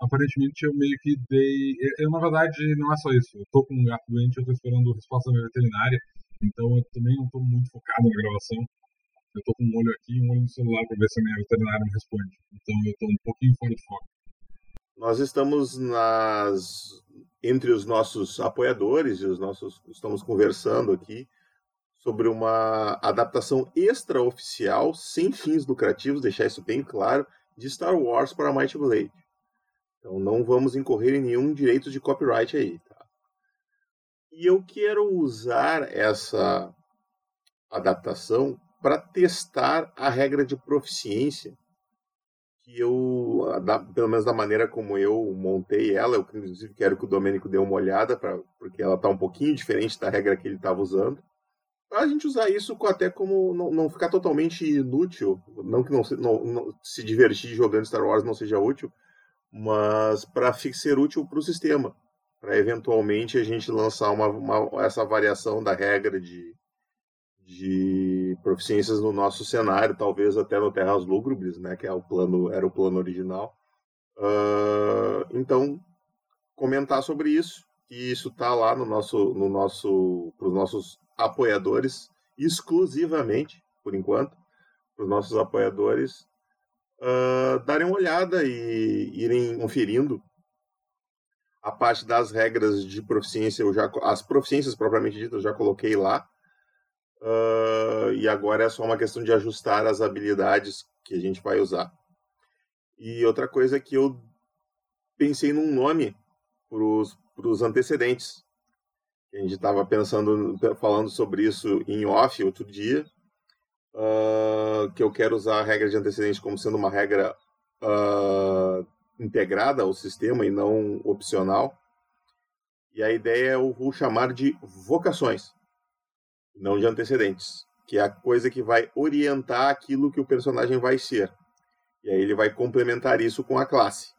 aparentemente eu meio que dei. Eu, na verdade, não é só isso. Eu tô com um gato doente, eu tô esperando a resposta da minha veterinária, então eu também não tô muito focado na gravação. Eu tô com um olho aqui e um olho no celular para ver se a minha veterinária me responde. Então eu tô um pouquinho fora de foco. Nós estamos nas entre os nossos apoiadores e os nossos estamos conversando aqui sobre uma adaptação extraoficial sem fins lucrativos, deixar isso bem claro, de Star Wars para Might Blade. Então não vamos incorrer em nenhum direito de copyright aí. Tá? E eu quero usar essa adaptação para testar a regra de proficiência que eu, pelo menos da maneira como eu montei ela, eu inclusive quero que o Domênico dê uma olhada, pra, porque ela está um pouquinho diferente da regra que ele estava usando a gente usar isso até como não, não ficar totalmente inútil, não que não, não, não, se divertir jogando Star Wars não seja útil, mas para ser útil para o sistema, para eventualmente a gente lançar uma, uma, essa variação da regra de, de proficiências no nosso cenário, talvez até no Terras Lúgubres, né, que é o plano, era o plano original. Uh, então, comentar sobre isso, e isso está lá no nosso, no nosso, para os nossos apoiadores, exclusivamente, por enquanto, para os nossos apoiadores uh, darem uma olhada e irem conferindo a parte das regras de proficiência, eu já, as proficiências propriamente ditas eu já coloquei lá. Uh, e agora é só uma questão de ajustar as habilidades que a gente vai usar. E outra coisa é que eu pensei num nome para os antecedentes. A gente estava pensando, falando sobre isso em off outro dia, uh, que eu quero usar a regra de antecedente como sendo uma regra uh, integrada ao sistema e não opcional. E a ideia é eu vou chamar de vocações, não de antecedentes, que é a coisa que vai orientar aquilo que o personagem vai ser. E aí ele vai complementar isso com a classe.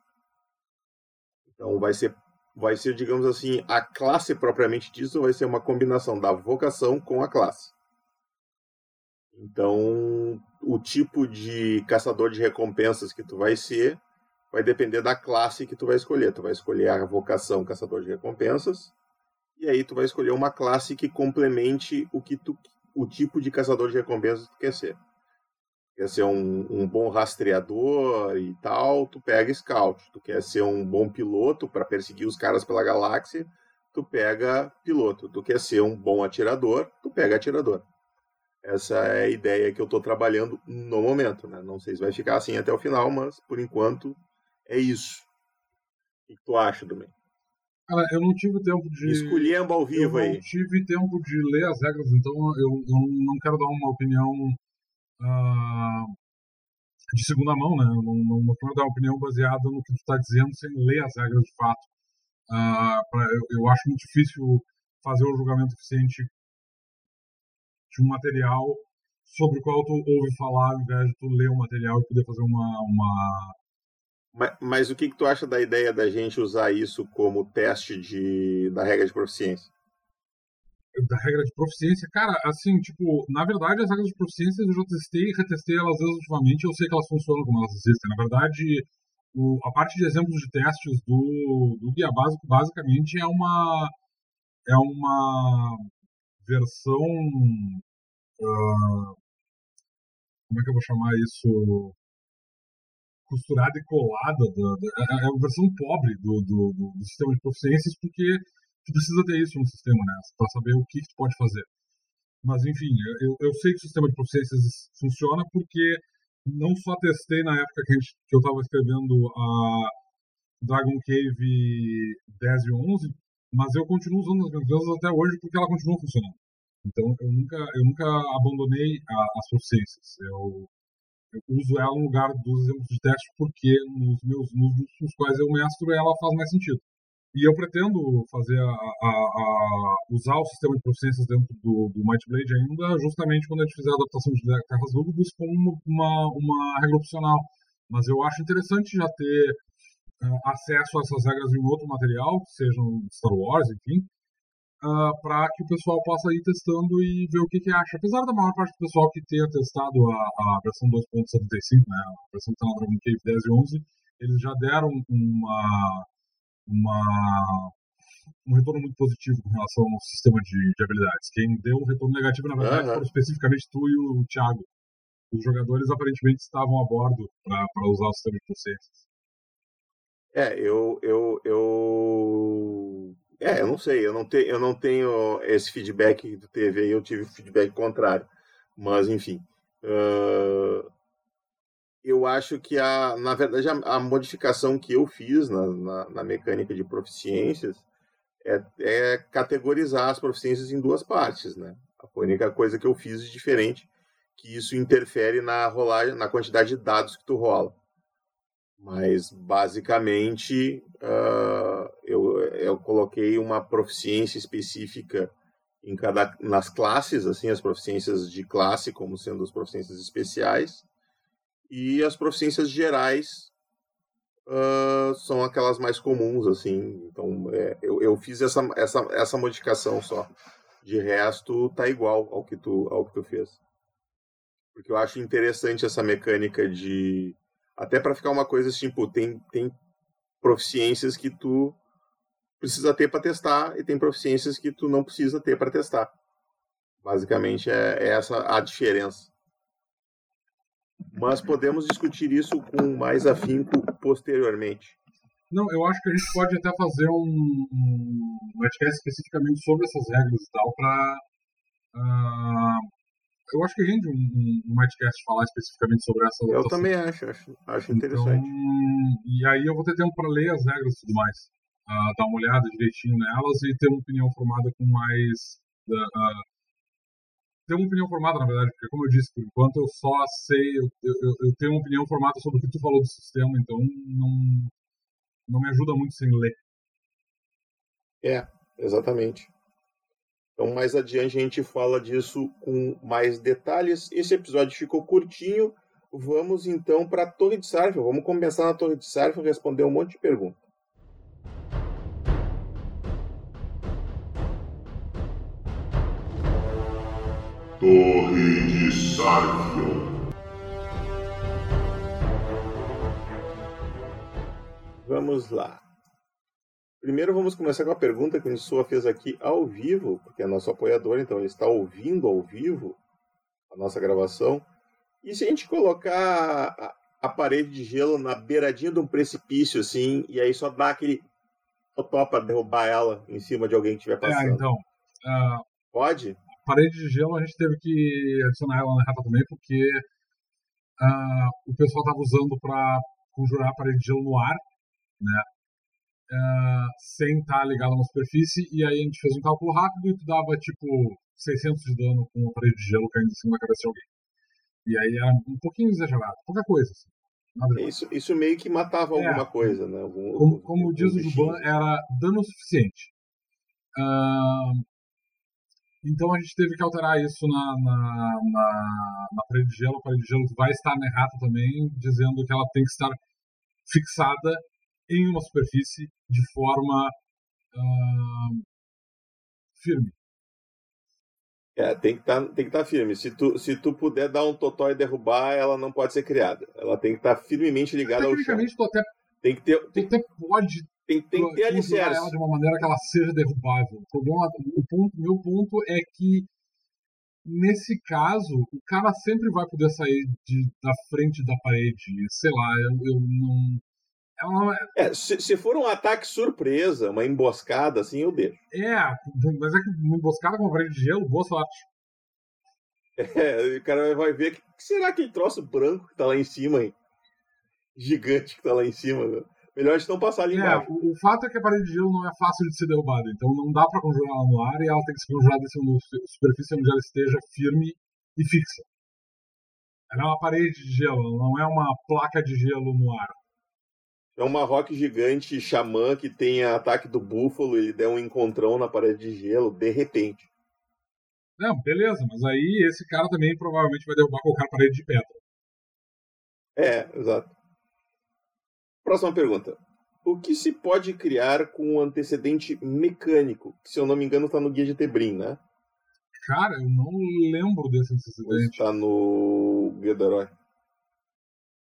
Então vai ser vai ser, digamos assim, a classe propriamente disso vai ser uma combinação da vocação com a classe. Então, o tipo de caçador de recompensas que tu vai ser vai depender da classe que tu vai escolher. Tu vai escolher a vocação caçador de recompensas e aí tu vai escolher uma classe que complemente o que tu o tipo de caçador de recompensas que tu quer ser quer ser um, um, bom rastreador e tal, tu pega Scout. Tu quer ser um bom piloto para perseguir os caras pela galáxia, tu pega piloto. Tu quer ser um bom atirador, tu pega atirador. Essa é a ideia que eu estou trabalhando no momento. Né? Não sei se vai ficar assim até o final, mas por enquanto é isso. O que tu acha, Domingo? Cara, eu não tive tempo de. Escolhendo ao vivo eu aí. não tive tempo de ler as regras, então eu, eu não quero dar uma opinião uh, de segunda mão, né? Não, não, não dar uma opinião baseada no que tu está dizendo sem ler as regras de fato. Uh, pra, eu, eu, acho muito difícil fazer o um julgamento eficiente de um material sobre o qual tu ouve falar ao invés de tu ler o material e poder fazer uma, uma... Mas, mas, o que, que tu acha da ideia da gente usar isso como teste de, da regra de proficiência? da regra de proficiência, cara, assim, tipo, na verdade as regras de proficiência eu já testei e retestei elas exaustivamente, eu sei que elas funcionam como elas existem. Na verdade, o, a parte de exemplos de testes do, do guia básico basicamente é uma é uma versão uh, como é que eu vou chamar isso costurada e colada da, da, é, é a versão pobre do, do, do, sistema de proficiências porque tu precisa ter isso no sistema, né? Para saber o que, que tu pode fazer. Mas, enfim, eu, eu sei que o sistema de proficiências funciona porque não só testei na época que, gente, que eu estava escrevendo a Dragon Cave 10 e 11, mas eu continuo usando as minhas até hoje porque ela continua funcionando. Então, eu nunca, eu nunca abandonei a, as proficiências. Eu, eu, uso ela no lugar dos exemplos de teste porque nos meus nos, nos quais eu mestro ela faz mais sentido. E eu pretendo fazer a, a, a, usar o sistema de proficiências dentro do, do Might Blade ainda, justamente quando a gente fizer a adaptação de Terras Lúgubres como uma, uma regra opcional. Mas eu acho interessante já ter uh, acesso a essas regras em outro material, sejam Star Wars, enfim, uh, para que o pessoal possa ir testando e ver o que, que acha. Apesar da maior parte do pessoal que tenha testado a, a versão 2.75, né, a versão que está na Dragon Cave 10 e 11, eles já deram uma uma, um retorno muito positivo com relação ao sistema de, de habilidades. Quem deu um retorno negativo, na verdade, uhum. foram especificamente tu e o Thiago. os jogadores aparentemente estavam a bordo para usar o sistema de proficiências. É, eu, eu, eu. É, eu não sei, eu não, te, eu não tenho esse feedback que tu teve aí, eu tive feedback contrário. Mas, enfim. Uh, eu acho que, a, na verdade, a, a modificação que eu fiz na, na, na mecânica de proficiências é, é, categorizar as proficiências em duas partes, né? A única coisa que eu fiz de diferente que isso interfere na rolagem, na quantidade de dados que tu rola. Mas basicamente uh, eu, coloquei uma proficiência específica em cada nas classes, assim, as proficiências de classe como sendo as proficiências especiais e as proficiências gerais uh, são aquelas mais comuns, assim. Então é, eu, eu fiz essa, essa, essa modificação só. De resto, tá igual ao que tu, ao que tu fez. Porque eu acho interessante essa mecânica de até para ficar uma coisa tipo, tem, tem proficiências que tu precisa ter para testar e tem proficiências que tu não precisa ter para testar. Basicamente é, é, essa a diferença. Mas podemos discutir isso com mais afinco posteriormente. Não, eu acho que a gente pode até fazer um, um podcast especificamente sobre essas regras e tal para uh, ah, eu acho que rende um, um, um podcast falar especificamente sobre essa Eu também acho, acho, acho interessante. Então, e aí eu vou ter tempo para ler as regras e tudo mais. Uh, dar uma olhada direitinho nelas e ter uma opinião formada com mais. Uh, ter uma opinião formada, na verdade, porque, como eu disse, por enquanto eu só sei. Eu, eu, eu tenho uma opinião formada sobre o que tu falou do sistema, então não, não me ajuda muito sem ler. É, exatamente. Então, mais adiante a gente fala disso com mais detalhes. Esse episódio ficou curtinho. Vamos então para a Torre de Sarfa. Vamos começar na Torre de Sarfa e responder um monte de perguntas. Torre de Sarfion. Vamos lá. Primeiro vamos começar com a pergunta que o Sua fez aqui ao vivo, porque é nosso apoiador, então ele está ouvindo ao vivo a nossa gravação. E se a gente colocar a, a parede de gelo na beiradinha de um precipício, assim, e aí só dá aquele topa derrubar ela em cima de alguém que estiver é, passando? É, então. Uh, Pode? Parede de gelo a gente teve que adicionar ela na reta também, porque uh, o pessoal estava usando para conjurar a parede de gelo no ar, né? uh, sem estar tá ligado a uma superfície, e aí a gente fez um cálculo rápido e tu dava tipo 600 de dano com uma parede de gelo caindo em cima da cabeça de alguém. E aí era um pouquinho exagerado, pouca coisa. Assim, isso, isso meio que matava é, alguma coisa, né? Algum, como, algum, como diz o Juban, era dano suficiente. Uh, então a gente teve que alterar isso na, na, na, na, parede de gelo. A parede de gelo vai estar na errata também, dizendo que ela tem que estar fixada em uma superfície de forma uh, firme. É, tem que tá, estar tá firme. Se tu, se tu puder dar um totó e derrubar, ela não pode ser criada. Ela tem que estar tá firmemente ligada ao chão. Tu até, tem que ter, tem, até pode tem, tem que ter alicerce. ela de uma maneira que ela seja derrubável. O problema, o ponto, meu ponto é que nesse caso, o cara sempre vai poder sair de, da frente da parede. Sei lá, eu, eu não é, é se, se, for um ataque surpresa, uma emboscada, assim, eu deixo. É, mas é que uma emboscada com uma parede de gelo, boa sorte. É, o cara vai ver que, que será aquele troço branco que tá lá em cima, hein? Gigante que tá lá em cima. Né? Melhor a gente não passar ali é, embaixo. O, o, fato é que a parede de gelo não é fácil de ser derrubada, então não dá para conjurar ela no ar e ela tem que ser conjurada em da superfície onde ela esteja firme e fixa. Ela é uma parede de gelo, não é uma placa de gelo no ar. É uma rock gigante xamã que tem ataque do búfalo, ele der um encontrão na parede de gelo, de repente. Não, beleza, mas aí esse cara também provavelmente vai derrubar qualquer parede de pedra. É, exato. Próxima pergunta. O que se pode criar com um antecedente mecânico? Que, se eu não me engano, está no guia de Tebrim, né? Cara, eu não lembro desse antecedente. Está no guia do herói.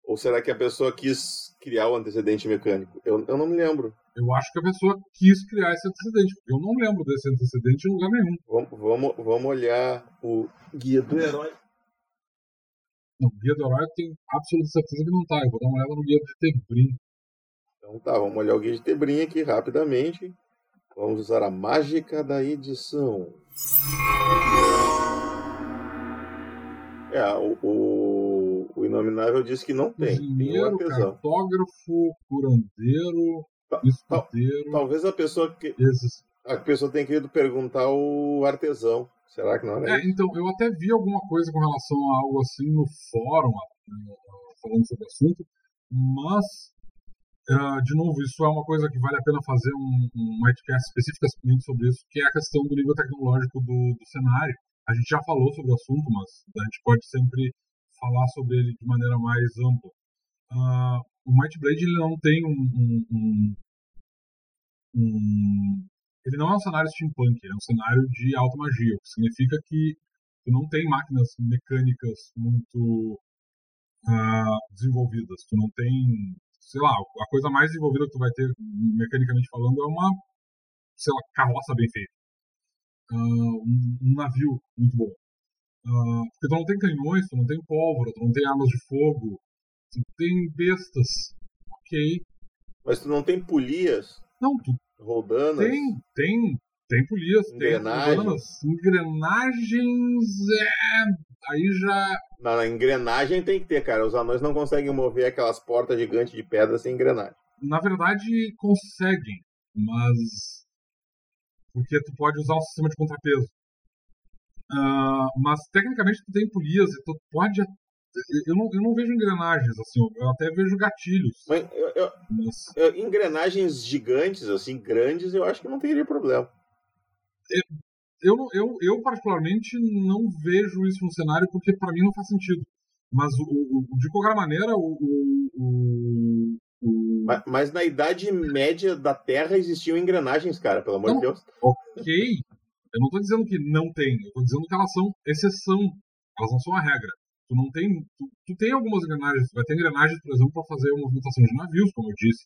Ou será que a pessoa quis criar o antecedente mecânico? Eu, eu não me lembro. Eu acho que a pessoa quis criar esse antecedente, porque eu não lembro desse antecedente em lugar nenhum. Vamos, vamos, vamos olhar o guia do herói. Não, guia do herói eu tenho absoluta certeza que não tá. Eu vou dar uma olhada no guia de Tebrim. Então tá, vamos olhar o guia de Tebrim aqui rapidamente. Vamos usar a mágica da edição. É, o, o, o Inominável disse que não tem. Engenheiro, tem artesão. cartógrafo, curandeiro, escudeiro. Talvez a pessoa que. Esses. A pessoa tenha querido perguntar o artesão. Será que não era é, isso? Então, eu até vi alguma coisa com relação a algo assim no fórum, falando sobre o assunto, mas, uh, de novo, isso é uma coisa que vale a pena fazer um, um podcast especificamente sobre isso, que é a questão do nível tecnológico do, do cenário. A gente já falou sobre o assunto, mas a gente pode sempre falar sobre ele de maneira mais ampla. Uh, o Might Blade ele não tem um, um, um, ele não é um cenário steampunk, é um cenário de alta magia, o que significa que tu não tem máquinas mecânicas muito uh, desenvolvidas, tu não tem, sei lá, a coisa mais desenvolvida que tu vai ter mecanicamente falando é uma, sei lá, carroça bem feita, uh, um, um, navio muito bom. Uh, porque tu não tem canhões, tu não tem pólvora, tu não tem armas de fogo, tu tem bestas, ok. Mas tu não tem polias? Não, tu Roldanas? Tem, tem. Tem polias, engrenagens. tem Engrenagens, é. Aí já. Na, na engrenagem tem que ter, cara. Os anões não conseguem mover aquelas portas gigantes de pedra sem engrenagem. Na verdade, conseguem, mas. Porque tu pode usar um sistema de contrapeso. Uh, mas tecnicamente tu tem polias e tu pode eu não, eu não vejo engrenagens, assim, eu até vejo gatilhos. Mas, eu, eu, mas... engrenagens gigantes, assim, grandes, eu acho que não teria problema. Eu, eu, eu, particularmente, não vejo isso no cenário porque para mim não faz sentido. Mas, o, o, de qualquer maneira, o. o. Mas, mas, na Idade Média da Terra existiam engrenagens, cara, pelo amor não, de Deus. Ok. Eu não estou dizendo que não tem, eu estou dizendo que elas são exceção. Elas não são a regra. Tu não tem. Tu, tu tem algumas engrenagens, tu vai ter engrenagens, por exemplo, para fazer a movimentação de navios, como eu disse,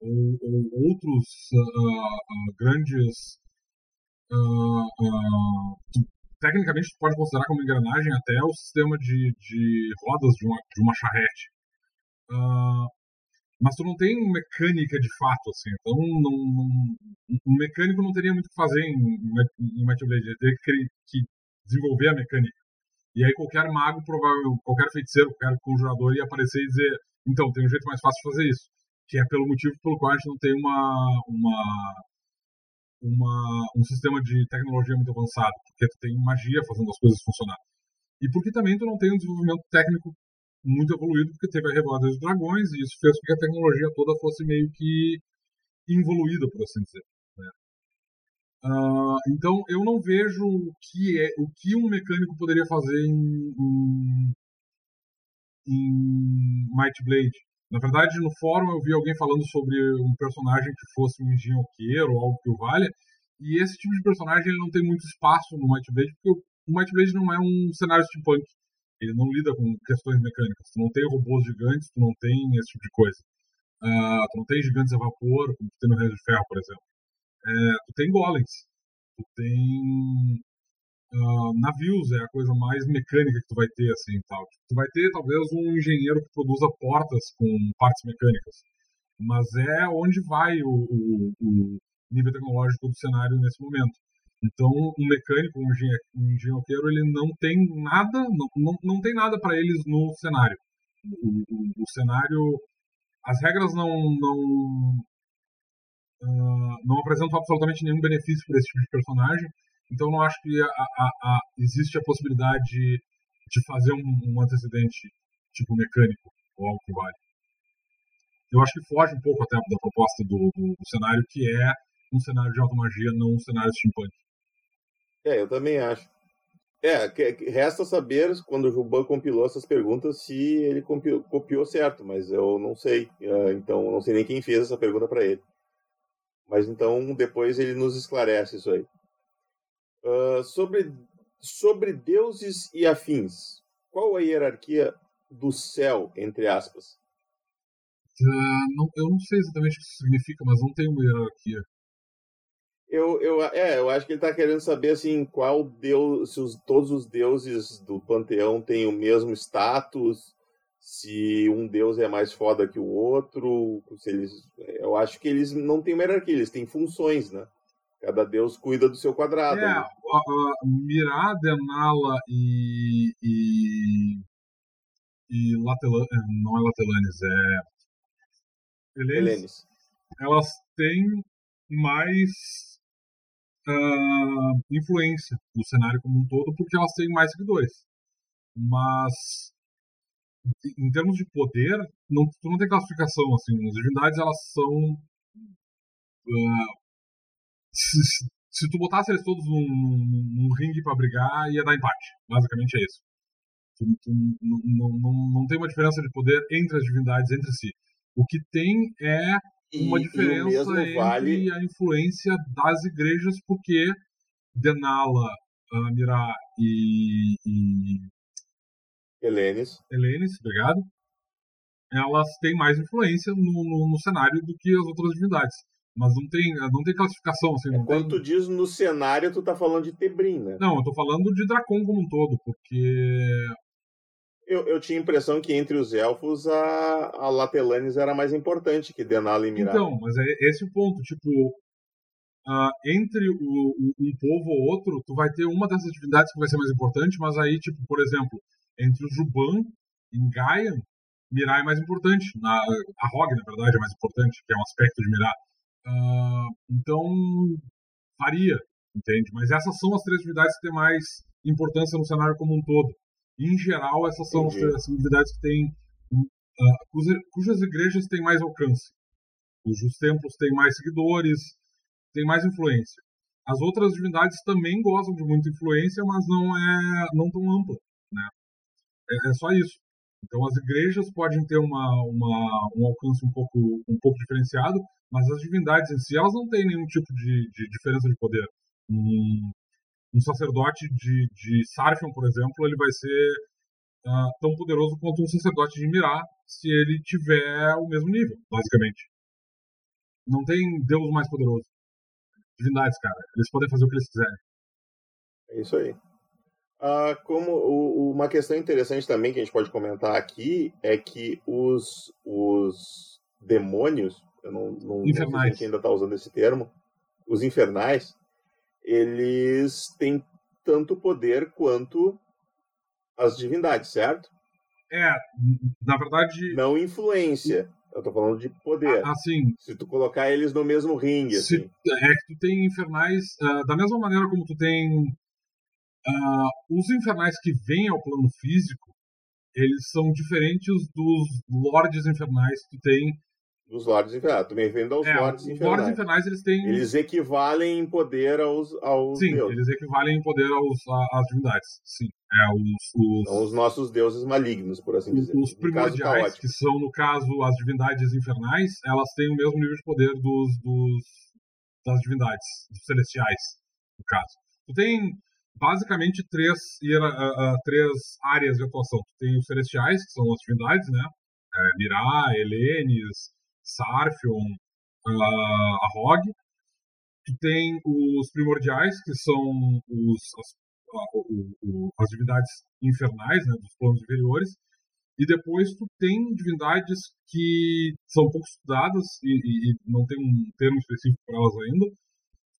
ou, ou outros uh, uh, grandes. Uh, tu, tecnicamente, pode considerar como engrenagem até o sistema de, de rodas de uma, de uma charrete. mas tu não tem mecânica de fato, assim. Então, não, não, um mecânico não teria muito o que fazer em, em, em Might Blade. Ele teria que, que desenvolver a mecânica. E aí qualquer mago, provável, qualquer feiticeiro, qualquer conjurador ia aparecer e dizer, então, tem um jeito mais fácil de fazer isso. Que é pelo motivo pelo qual a gente não tem uma, uma, uma, um sistema de tecnologia muito avançado. Porque tu tem magia fazendo as coisas funcionar. E porque também tu não tem um desenvolvimento técnico muito evoluído, porque teve a Revolta dos Dragões, e isso fez com que a tecnologia toda fosse meio que involuída, por assim dizer. Uh, então eu não vejo o que é o que um mecânico poderia fazer em, em, em Might Blade. Na verdade, no fórum eu vi alguém falando sobre um personagem que fosse um engenhoqueiro ou algo que o valha, e esse tipo de personagem ele não tem muito espaço no Might Blade, porque o Might Blade não é um cenário steampunk. Ele não lida com questões mecânicas. Tu não tem robôs gigantes, tu não tem esse tipo de coisa. Uh, tu não tem gigantes a vapor, como tu tem no Reino de Ferro, por exemplo é, tu tem golems, tu tem uh, navios, é a coisa mais mecânica que tu vai ter, assim, tal. Tu vai ter, talvez, um engenheiro que produza portas com partes mecânicas, mas é onde vai o, o, o nível tecnológico do cenário nesse momento. Então, um mecânico, um, um engenhoqueiro, ele não tem nada, não, não, não tem nada para eles no cenário. O, o, o, cenário, as regras não, não, uh, não apresentam absolutamente nenhum benefício para esse tipo de personagem. Então não acho que a, a, a, existe a possibilidade de fazer um, um, antecedente tipo mecânico ou algo que vale. Eu acho que foge um pouco até da proposta do, do, do cenário, que é um cenário de alta magia, não um cenário steampunk. É, eu também acho. É, resta saber quando o Juban compilou essas perguntas se ele copiou, copiou certo, mas eu não sei. Ah, então, não sei nem quem fez essa pergunta para ele. Mas então depois ele nos esclarece isso aí. Uh, sobre, sobre deuses e afins, qual a hierarquia do céu, entre aspas? Uh, não, eu não sei exatamente o que isso significa, mas não tem uma hierarquia. Eu, eu, é, eu acho que ele está querendo saber assim qual deus, se os, todos os deuses do panteão têm o mesmo status, se um deus é mais foda que o outro, se eles, eu acho que eles não têm uma hierarquia, eles têm funções, né? Cada deus cuida do seu quadrado. É, né? Mirá, Denala e, e, e Latelan, é, não é Latelanes, é Helenes, elas têm mais uh, influência no cenário como um todo porque elas têm mais seguidores. Mas em termos de poder, não, tu não tem classificação assim. As divindades elas são uh, se, tu botasse eles todos num, num, num ringue para brigar, ia dar empate. Basicamente é isso. Tu, tu, não, não, não tem uma diferença de poder entre as divindades entre si. O que tem é uma e, diferença e entre vale... a influência das igrejas, porque Denala, Amirá e, e Helenes. Helenes, obrigado. Elas têm mais influência no, no, no, cenário do que as outras divindades. Mas não tem, não tem classificação. Assim, é, quando tem... tu diz no cenário, tu tá falando de Tebrim, né? Não, eu tô falando de Dracon como um todo, porque. Eu, eu tinha a impressão que entre os elfos a, a Latelanes era mais importante que Denala e Mirá. Então, mas é esse o ponto. Tipo, uh, entre o, o, um povo ou outro, tu vai ter uma dessas divindades que vai ser mais importante, mas aí, tipo, por exemplo, entre o Juban e Gaia, Mirai é mais importante. Na, a Rog, na verdade, é mais importante, que é um aspecto de Mirai. Uh, então, varia, entende? Mas essas são as três divindades que têm mais importância no cenário como um todo. Em geral, essas são as três divindades que têm. Uh, cujas igrejas têm mais alcance, cujos templos têm mais seguidores, têm mais influência. As outras divindades também gozam de muita influência, mas não é não tão ampla, né? É, é só isso. Então as igrejas podem ter uma, uma, um alcance um pouco, um pouco diferenciado, mas as divindades em si elas não têm nenhum tipo de, de diferença de poder. Um, um sacerdote de, de Sarfion, por exemplo, ele vai ser uh, tão poderoso quanto um sacerdote de Mirá se ele tiver o mesmo nível, basicamente. Não tem Deus mais poderoso. Divindades, cara. Eles podem fazer o que eles quiserem. É isso aí. Ah, como o, uma questão interessante também que a gente pode comentar aqui é que os, os demônios, eu não, não, não sei se a gente ainda está usando esse termo, os infernais, eles têm tanto poder quanto as divindades, certo? É, na verdade. Não influência. Eu tô falando de poder. Assim. Se tu colocar eles no mesmo ringue. Se, assim. É que tu tem infernais. Uh, da mesma maneira como tu tem Uh, os infernais que vêm ao plano físico, eles são diferentes dos lords infernais que tem. Dos lords infernais, também vem aos é, lords infernais. Os lords infernais, eles têm... Eles equivalem em poder aos, aos Sim, deuses. eles equivalem em poder aos, às divindades, sim. É, os, os... São os nossos deuses malignos, por assim dizer. Os primordiais, que são, no caso, as divindades infernais, elas têm o mesmo nível de poder dos, dos das divindades, dos celestiais, no caso. Tu tem basicamente três, uh, uh, três áreas de atuação. Tu tem os celestiais, que são as divindades, né? É, Mirá, Helenes, Sarfion, uh, a Hog. Tu tem os primordiais, que são os, as, as divindades infernais, né? Dos planos inferiores. E depois tu tem divindades que são pouco estudadas e, e, e não tem um termo específico para elas ainda,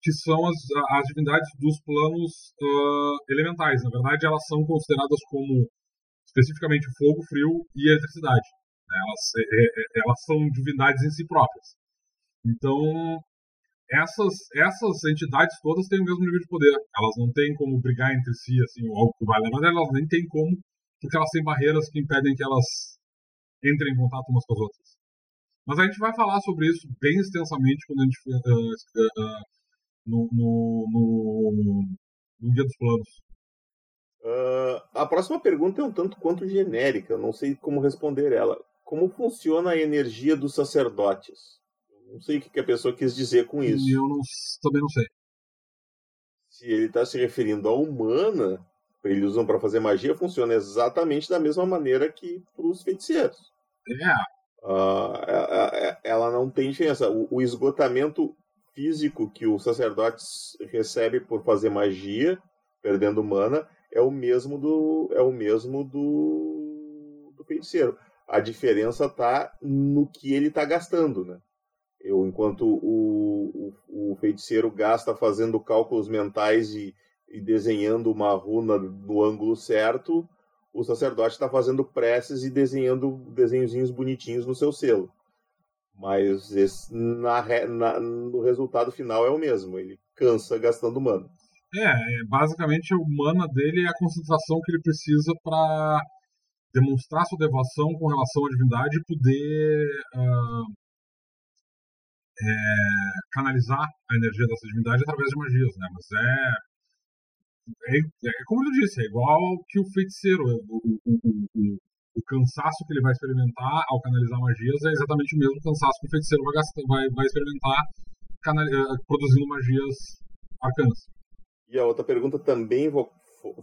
que são as, as divindades dos planos uh, elementais. Na verdade, elas são consideradas como especificamente fogo, frio e eletricidade. Né? Elas, é, é, é, elas são divindades em si próprias. Então, essas, essas entidades todas têm o mesmo nível de poder. Elas não têm como brigar entre si, assim, ou algo que vai. Na elas nem têm como, porque elas têm barreiras que impedem que elas entrem em contato umas com as outras. Mas a gente vai falar sobre isso bem extensamente quando a gente uh, uh, no, no, no, no Guia dos Planos? Uh, a próxima pergunta é um tanto quanto genérica, eu não sei como responder ela. Como funciona a energia dos sacerdotes? Não sei o que a pessoa quis dizer com isso. Eu não, também não sei. Se ele está se referindo à humana, eles usam para fazer magia, funciona exatamente da mesma maneira que para os feiticeiros. É. Uh, ela não tem diferença. O, o esgotamento físico que o sacerdote recebe por fazer magia, perdendo mana, é o mesmo do é o mesmo do, do feiticeiro. A diferença está no que ele está gastando, né? Eu, enquanto o, o, o, feiticeiro gasta fazendo cálculos mentais e, e desenhando uma runa no ângulo certo, o sacerdote está fazendo preces e desenhando desenhozinhos bonitinhos no seu selo. Mas esse, na, na, no resultado final é o mesmo. Ele cansa gastando mana. É, é basicamente o mana dele é a concentração que ele precisa para demonstrar sua devoção com relação à divindade e poder uh, é, canalizar a energia dessa divindade através de magias, né? Mas é é, é, como eu disse, é igual que o feiticeiro. O, o, o, o, cansaço que ele vai experimentar ao canalizar magias é exatamente o mesmo cansaço que o feiticeiro vai, gastar, vai, vai experimentar canal, eh, produzindo magias arcanas. E a outra pergunta também fo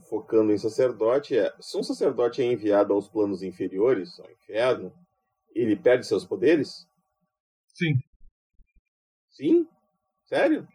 focando em sacerdote é: se um sacerdote é enviado aos planos inferiores, ao inferno, ele perde seus poderes? Sim. Sim? Sério?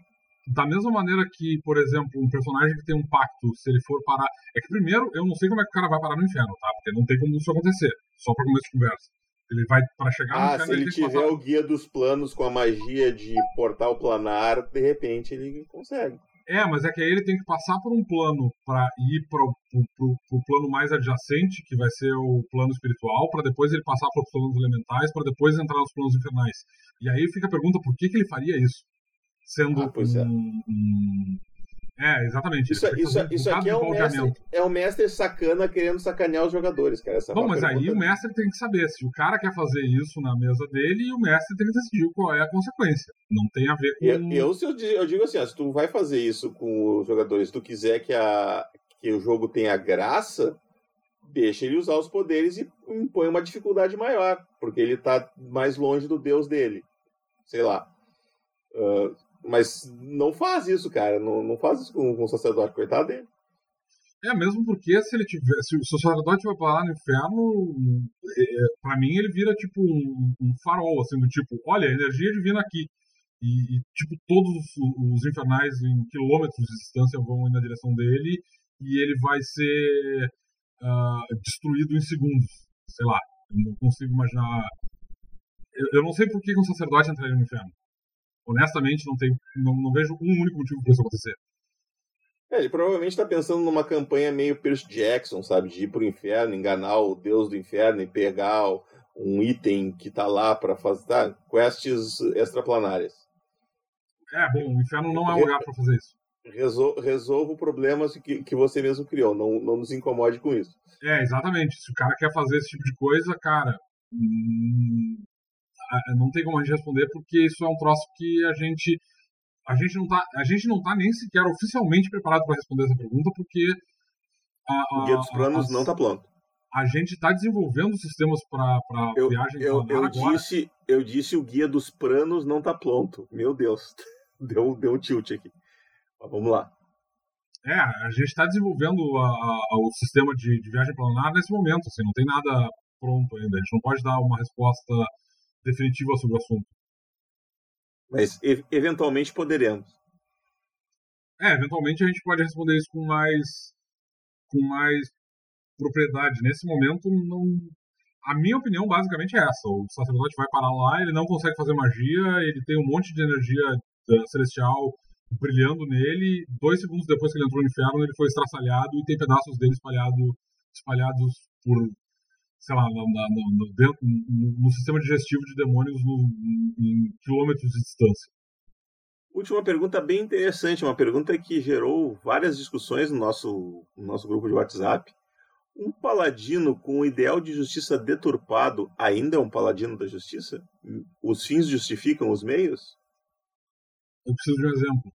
Da mesma maneira que, por exemplo, um personagem que tem um pacto, se ele for parar. É que primeiro, eu não sei como é que o cara vai parar no inferno, tá? Porque não tem como isso acontecer. Só pra começo de conversa. Ele vai para chegar ah, no inferno. Se ele, ele tiver passar... o guia dos planos com a magia de portal planar, de repente ele consegue. É, mas é que aí ele tem que passar por um plano para ir para o plano mais adjacente, que vai ser o plano espiritual, para depois ele passar para os planos elementais, para depois entrar nos planos infernais. E aí fica a pergunta por que, que ele faria isso? Sendo ah, pois um, é. um... É, exatamente. Isso, isso, um isso aqui é um, mestre, é um mestre sacana querendo sacanear os jogadores, cara. Essa Bom, mas aí o mestre tem que saber se o cara quer fazer isso na mesa dele e o mestre tem que decidir qual é a consequência. Não tem a ver com. Eu, eu, eu digo assim, ó, se tu vai fazer isso com os jogadores, se tu quiser que, a, que o jogo tenha graça, deixa ele usar os poderes e impõe uma dificuldade maior, porque ele tá mais longe do deus dele. Sei lá. Uh, mas não faz isso, cara. Não, não faz isso com, com o sacerdote, coitado dele. É, mesmo porque se ele tiver. Se o sacerdote vai parar no inferno, é, para mim ele vira tipo um, um, farol, assim, do tipo, olha, energia divina aqui. E, e, tipo, todos os infernais em quilômetros de distância vão na direção dele e ele vai ser uh, destruído em segundos. Sei lá, eu não consigo imaginar. Eu, eu não sei por que um sacerdote entraria no inferno honestamente, não, tem, não, não vejo um único motivo para isso acontecer. É, ele provavelmente está pensando numa campanha meio Percy Jackson, sabe? De ir pro inferno, enganar o deus do inferno e pegar um item que tá lá para fazer tá? quests extraplanárias. É, bom, o inferno não é um lugar para fazer isso. Resol resolva problemas que, que você mesmo criou, não, não nos incomode com isso. É, exatamente. Se o cara quer fazer esse tipo de coisa, cara, hum, não tem como a gente responder porque isso é um troço que a gente a gente não tá a gente não tá nem sequer oficialmente preparado para responder essa pergunta porque a, a, o guia dos planos a, não está pronto. A gente está desenvolvendo sistemas para viagem eu, eu agora. disse eu disse o guia dos planos não está pronto. Meu Deus, deu deu um tilt aqui. Mas vamos lá. É, a gente está desenvolvendo o sistema de, de viagem planar nesse momento, assim, não tem nada pronto ainda. A gente não pode dar uma resposta definitiva sobre o assunto. Mas e eventualmente poderemos. É, eventualmente a gente pode responder isso com mais com mais propriedade. Nesse momento, não. A minha opinião basicamente é essa: o sacerdote vai parar lá, ele não consegue fazer magia, ele tem um monte de energia uh, celestial brilhando nele. Dois segundos depois que ele entrou no inferno, ele foi estraçalhado e tem pedaços dele espalhado, espalhados por sei lá, no, no, dentro, no, sistema digestivo de demônios no, em quilômetros de distância. Última pergunta bem interessante, uma pergunta que gerou várias discussões no nosso, no nosso grupo de WhatsApp. Um paladino com o ideal de justiça deturpado ainda é um paladino da justiça? Os fins justificam os meios? Eu preciso de um exemplo.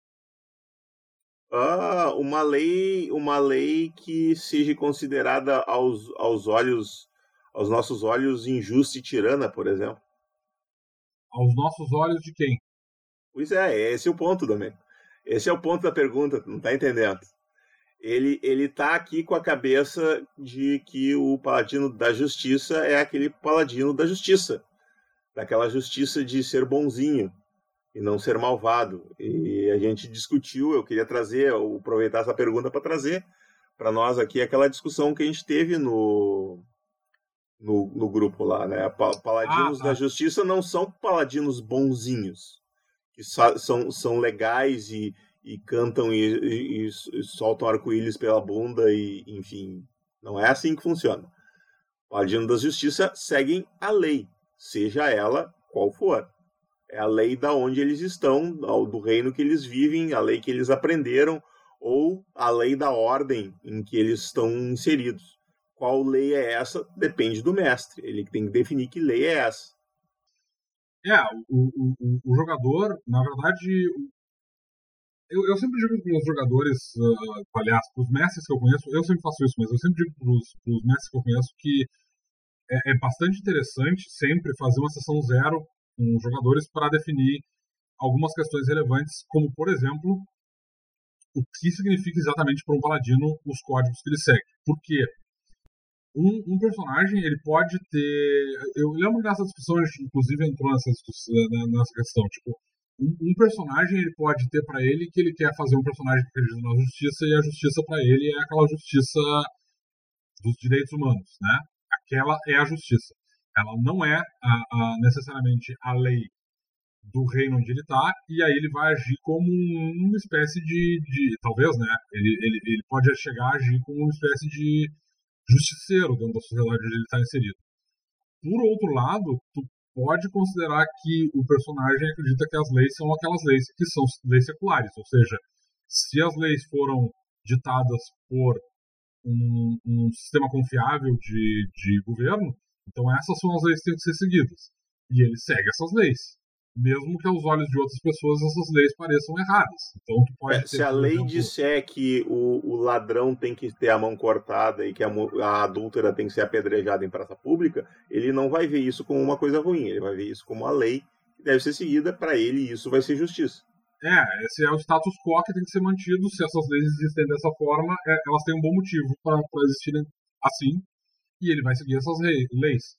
Ah, uma lei, uma lei que seja considerada aos, aos olhos aos nossos olhos injusta e tirana, por exemplo? Aos nossos olhos de quem? Pois é, esse é o ponto, Domênico. Esse é o ponto da pergunta, não está entendendo? Ele ele tá aqui com a cabeça de que o paladino da justiça é aquele paladino da justiça, daquela justiça de ser bonzinho, e não ser malvado. E a gente discutiu, eu queria trazer, aproveitar essa pergunta para trazer para nós aqui aquela discussão que a gente teve no, no, no grupo lá, né? Paladinos ah, tá. da Justiça não são paladinos bonzinhos, que são, são legais e, e cantam e, e, e soltam arco-íris pela bunda e, enfim, não é assim que funciona. Paladinos da Justiça seguem a lei, seja ela qual for. É a lei da onde eles estão, do reino que eles vivem, a lei que eles aprenderam, ou a lei da ordem em que eles estão inseridos. Qual lei é essa? Depende do mestre. Ele tem que definir que lei é essa. É, o, o, o jogador, na verdade, eu, eu sempre digo para os jogadores, uh, aliás, para os mestres que eu conheço, eu sempre faço isso, mas eu sempre digo para os mestres que eu conheço que é, é, bastante interessante sempre fazer uma sessão zero com os jogadores para definir algumas questões relevantes, como, por exemplo, o que significa exatamente para um paladino os códigos que ele segue. Porque um, um, personagem ele pode ter. Eu lembro dessa discussão, a gente inclusive entrou nessa, discussão, né, nessa questão. Tipo, um, um, personagem ele pode ter para ele que ele quer fazer um personagem que acredita na justiça e a justiça para ele é aquela justiça dos direitos humanos, né? Aquela é a justiça. Ela não é a, a, necessariamente a lei do reino onde ele está, e aí ele vai agir como uma espécie de. de talvez, né? Ele, ele, ele pode chegar a agir como uma espécie de justiceiro dentro da sociedade onde ele está inserido. Por outro lado, tu pode considerar que o personagem acredita que as leis são aquelas leis que são leis seculares, ou seja, se as leis foram ditadas por um, um sistema confiável de, de governo, então essas são as leis que têm que ser seguidas. E ele segue essas leis. Mesmo que aos olhos de outras pessoas essas leis pareçam erradas. Então tu pode é, Se a lei exemplo... disser que o, o, ladrão tem que ter a mão cortada e que a, a adúltera tem que ser apedrejada em praça pública, ele não vai ver isso como uma coisa ruim. Ele vai ver isso como uma lei que deve ser seguida para ele e isso vai ser justiça. É, esse é o status quo que tem que ser mantido. Se essas leis existem dessa forma, é, elas têm um bom motivo para existirem assim e ele vai seguir essas leis.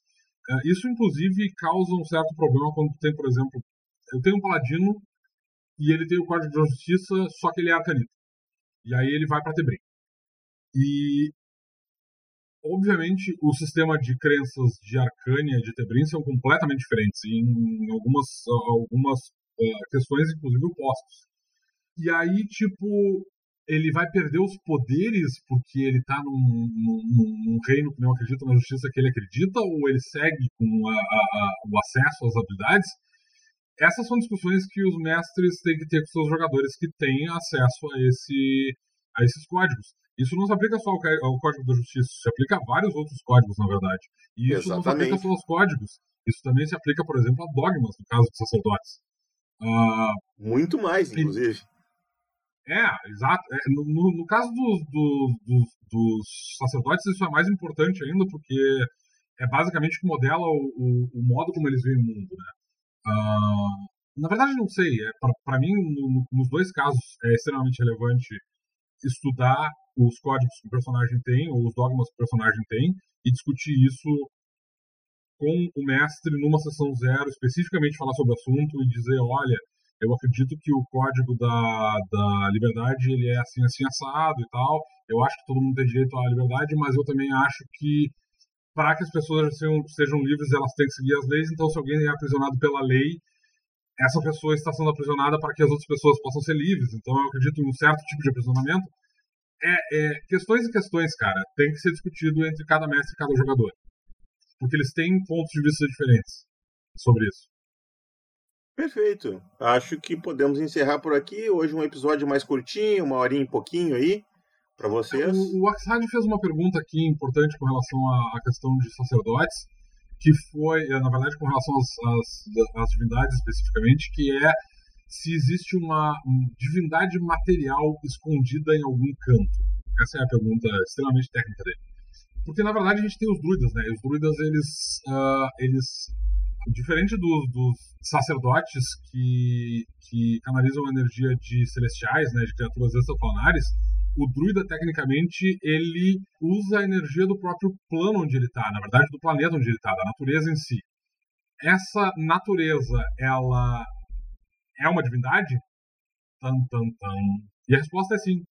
É, isso, inclusive, causa um certo problema quando tem, por exemplo, eu tenho um paladino e ele tem o Código de Justiça, só que ele é arcanita. E aí ele vai para Tebrim. E, obviamente, o sistema de crenças de Arcânia e de Tebrim são completamente diferentes, em algumas, algumas uh, questões, inclusive, opostos. E aí, tipo, ele vai perder os poderes porque ele está num, num, num, reino que não acredita na justiça que ele acredita, ou ele segue com a, a, a, o acesso às habilidades? Essas são discussões que os mestres têm que ter com seus jogadores que têm acesso a, esse, a esses códigos. Isso não se aplica só ao, Código da Justiça, se aplica a vários outros códigos, na verdade. E isso Exatamente. não se aplica só aos códigos. Isso também se aplica, por exemplo, a dogmas, no caso dos sacerdotes. Uh, Muito mais, inclusive. É, exato. É, no, no, caso dos, dos, dos, dos, sacerdotes, isso é mais importante ainda, porque é basicamente que modela o, o, o modo como eles veem o mundo. Né? Uh, na verdade, não sei. É, Para mim, no, nos dois casos, é extremamente relevante estudar os códigos que o personagem tem, ou os dogmas que o personagem tem, e discutir isso com o mestre numa sessão zero, especificamente falar sobre o assunto e dizer, olha, eu acredito que o código da, da liberdade ele é assim, assim, assado e tal. Eu acho que todo mundo tem direito à liberdade, mas eu também acho que para que as pessoas sejam, sejam livres, elas têm que seguir as leis. Então, se alguém é aprisionado pela lei, essa pessoa está sendo aprisionada para que as outras pessoas possam ser livres. Então, eu acredito em um certo tipo de aprisionamento. É, é, questões e questões, cara, tem que ser discutido entre cada mestre e cada jogador. Porque eles têm pontos de vista diferentes sobre isso. Perfeito. Acho que podemos encerrar por aqui. Hoje um episódio mais curtinho, uma horinha e pouquinho aí para vocês. O, o fez uma pergunta aqui importante com relação à, à, questão de sacerdotes, que foi, eh, na verdade, com relação às, às, às divindades especificamente, que é se existe uma divindade material escondida em algum canto. Essa é a pergunta extremamente técnica dele. Porque, na verdade, a gente tem os druidas, né? E os druidas, eles, uh, eles diferente dos, dos sacerdotes que, que canalizam energia de celestiais, né, de criaturas extraplanares, o druida, tecnicamente, ele usa a energia do próprio plano onde ele está, na verdade, do planeta onde ele está, da natureza em si. Essa natureza, ela é uma divindade? Tan, tan, tan. E a resposta é sim.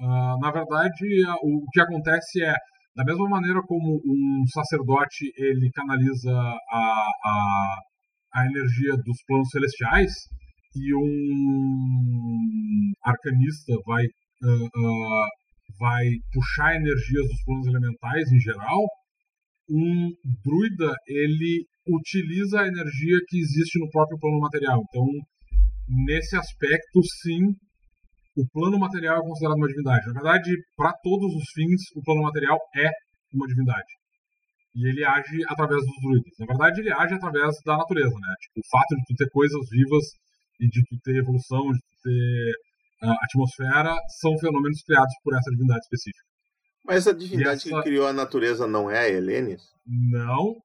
Uh, na verdade, o que acontece é, da mesma maneira como um sacerdote ele canaliza a, a, a energia dos planos celestiais e um arcanista vai, uh, uh, vai puxar energias dos planos elementais em geral, um druida ele utiliza a energia que existe no próprio plano material. Então, nesse aspecto, sim, o plano material é considerado uma divindade. Na verdade, para todos os fins, o plano material é uma divindade. E ele age através dos druidas. Na verdade, ele age através da natureza, né? Tipo, o fato de tu ter coisas vivas e de tu ter evolução, de tu ter uh, atmosfera, são fenômenos criados por essa divindade específica. Mas a divindade essa... que criou a natureza não é a Helenes? Não.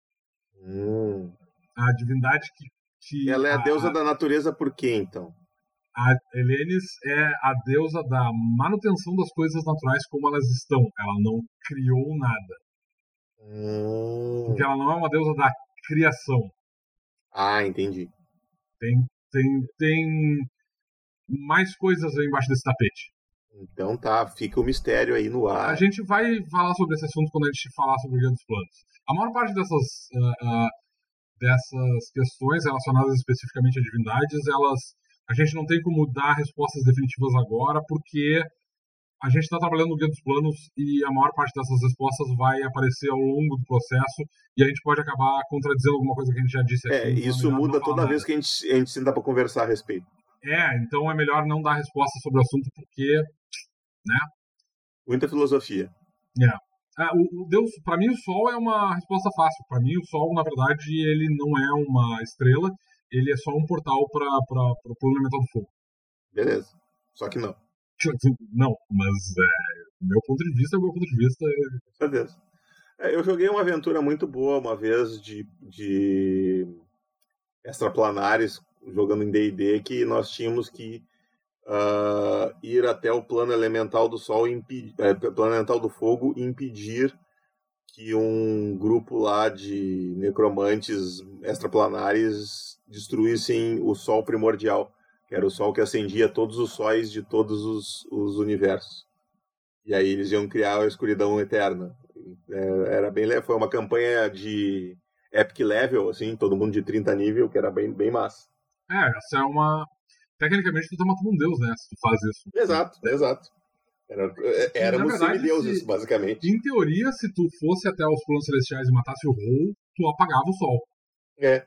Hum. A divindade que, que Ela é a, a deusa da natureza por quê, então? A Helenes é a deusa da manutenção das coisas naturais como elas estão. Ela não criou nada. Hum. Porque ela não é uma deusa da criação. Ah, entendi. Tem, tem, tem mais coisas aí embaixo desse tapete. Então tá, fica o mistério aí no ar. A gente vai falar sobre esse assunto quando a gente falar sobre o Guia dos Planos. A maior parte dessas, uh, uh, dessas questões relacionadas especificamente a divindades, elas a gente não tem como dar respostas definitivas agora, porque a gente está trabalhando no Guia dos Planos e a maior parte dessas respostas vai aparecer ao longo do processo e a gente pode acabar contradizendo alguma coisa que a gente já disse aqui. É, isso muda toda nada. vez que a gente, a gente senta para conversar a respeito. É, então é melhor não dar resposta sobre o assunto porque, né? Muita filosofia. É. é o, o Deus, para mim o Sol é uma resposta fácil. Para mim o Sol, na verdade, ele não é uma estrela ele é só um portal para o plano elemental do fogo. Beleza. Só que não. Não, mas é, meu ponto de vista é meu ponto de vista. É... Beleza. É, eu joguei uma aventura muito boa uma vez de, de extraplanares jogando em D&D que nós tínhamos que uh, ir até o plano elemental do Sol, impedir, é, plano elemental do Fogo e impedir que um grupo lá de necromantes extraplanares destruíssem o Sol primordial, que era o Sol que acendia todos os sóis de todos os, os universos. E aí eles iam criar a escuridão eterna. É, era bem foi uma campanha de epic level, assim, todo mundo de 30 nível, que era bem, bem massa. É, essa é uma. Tecnicamente tu tá matando um deus, né? Se tu faz isso. Exato, exato. Era, éramos verdade, semideuses, se, basicamente. Em teoria, se tu fosse até os planos celestiais e matasse o Rol, tu apagava o sol. É.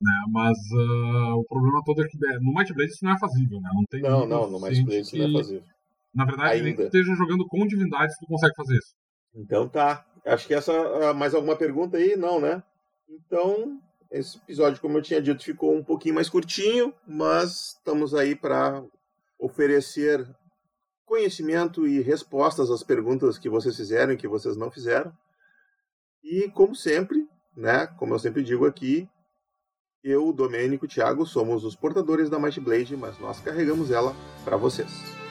Né? Mas uh, o problema todo é que no Might Blade isso não é fazível, né? Não, tem não, não, no Might Blade isso não é fazível. Na verdade, Ainda. nem que tu esteja jogando com divindades, tu consegue fazer isso. Então tá. Acho que essa. Ah, mais alguma pergunta aí? Não, né? Então, esse episódio, como eu tinha dito, ficou um pouquinho mais curtinho, mas estamos aí para oferecer conhecimento e respostas às perguntas que vocês fizeram e que vocês não fizeram. E como sempre, né, como eu sempre digo aqui, eu, Domênico e Thiago somos os portadores da Might Blade, mas nós carregamos ela para vocês.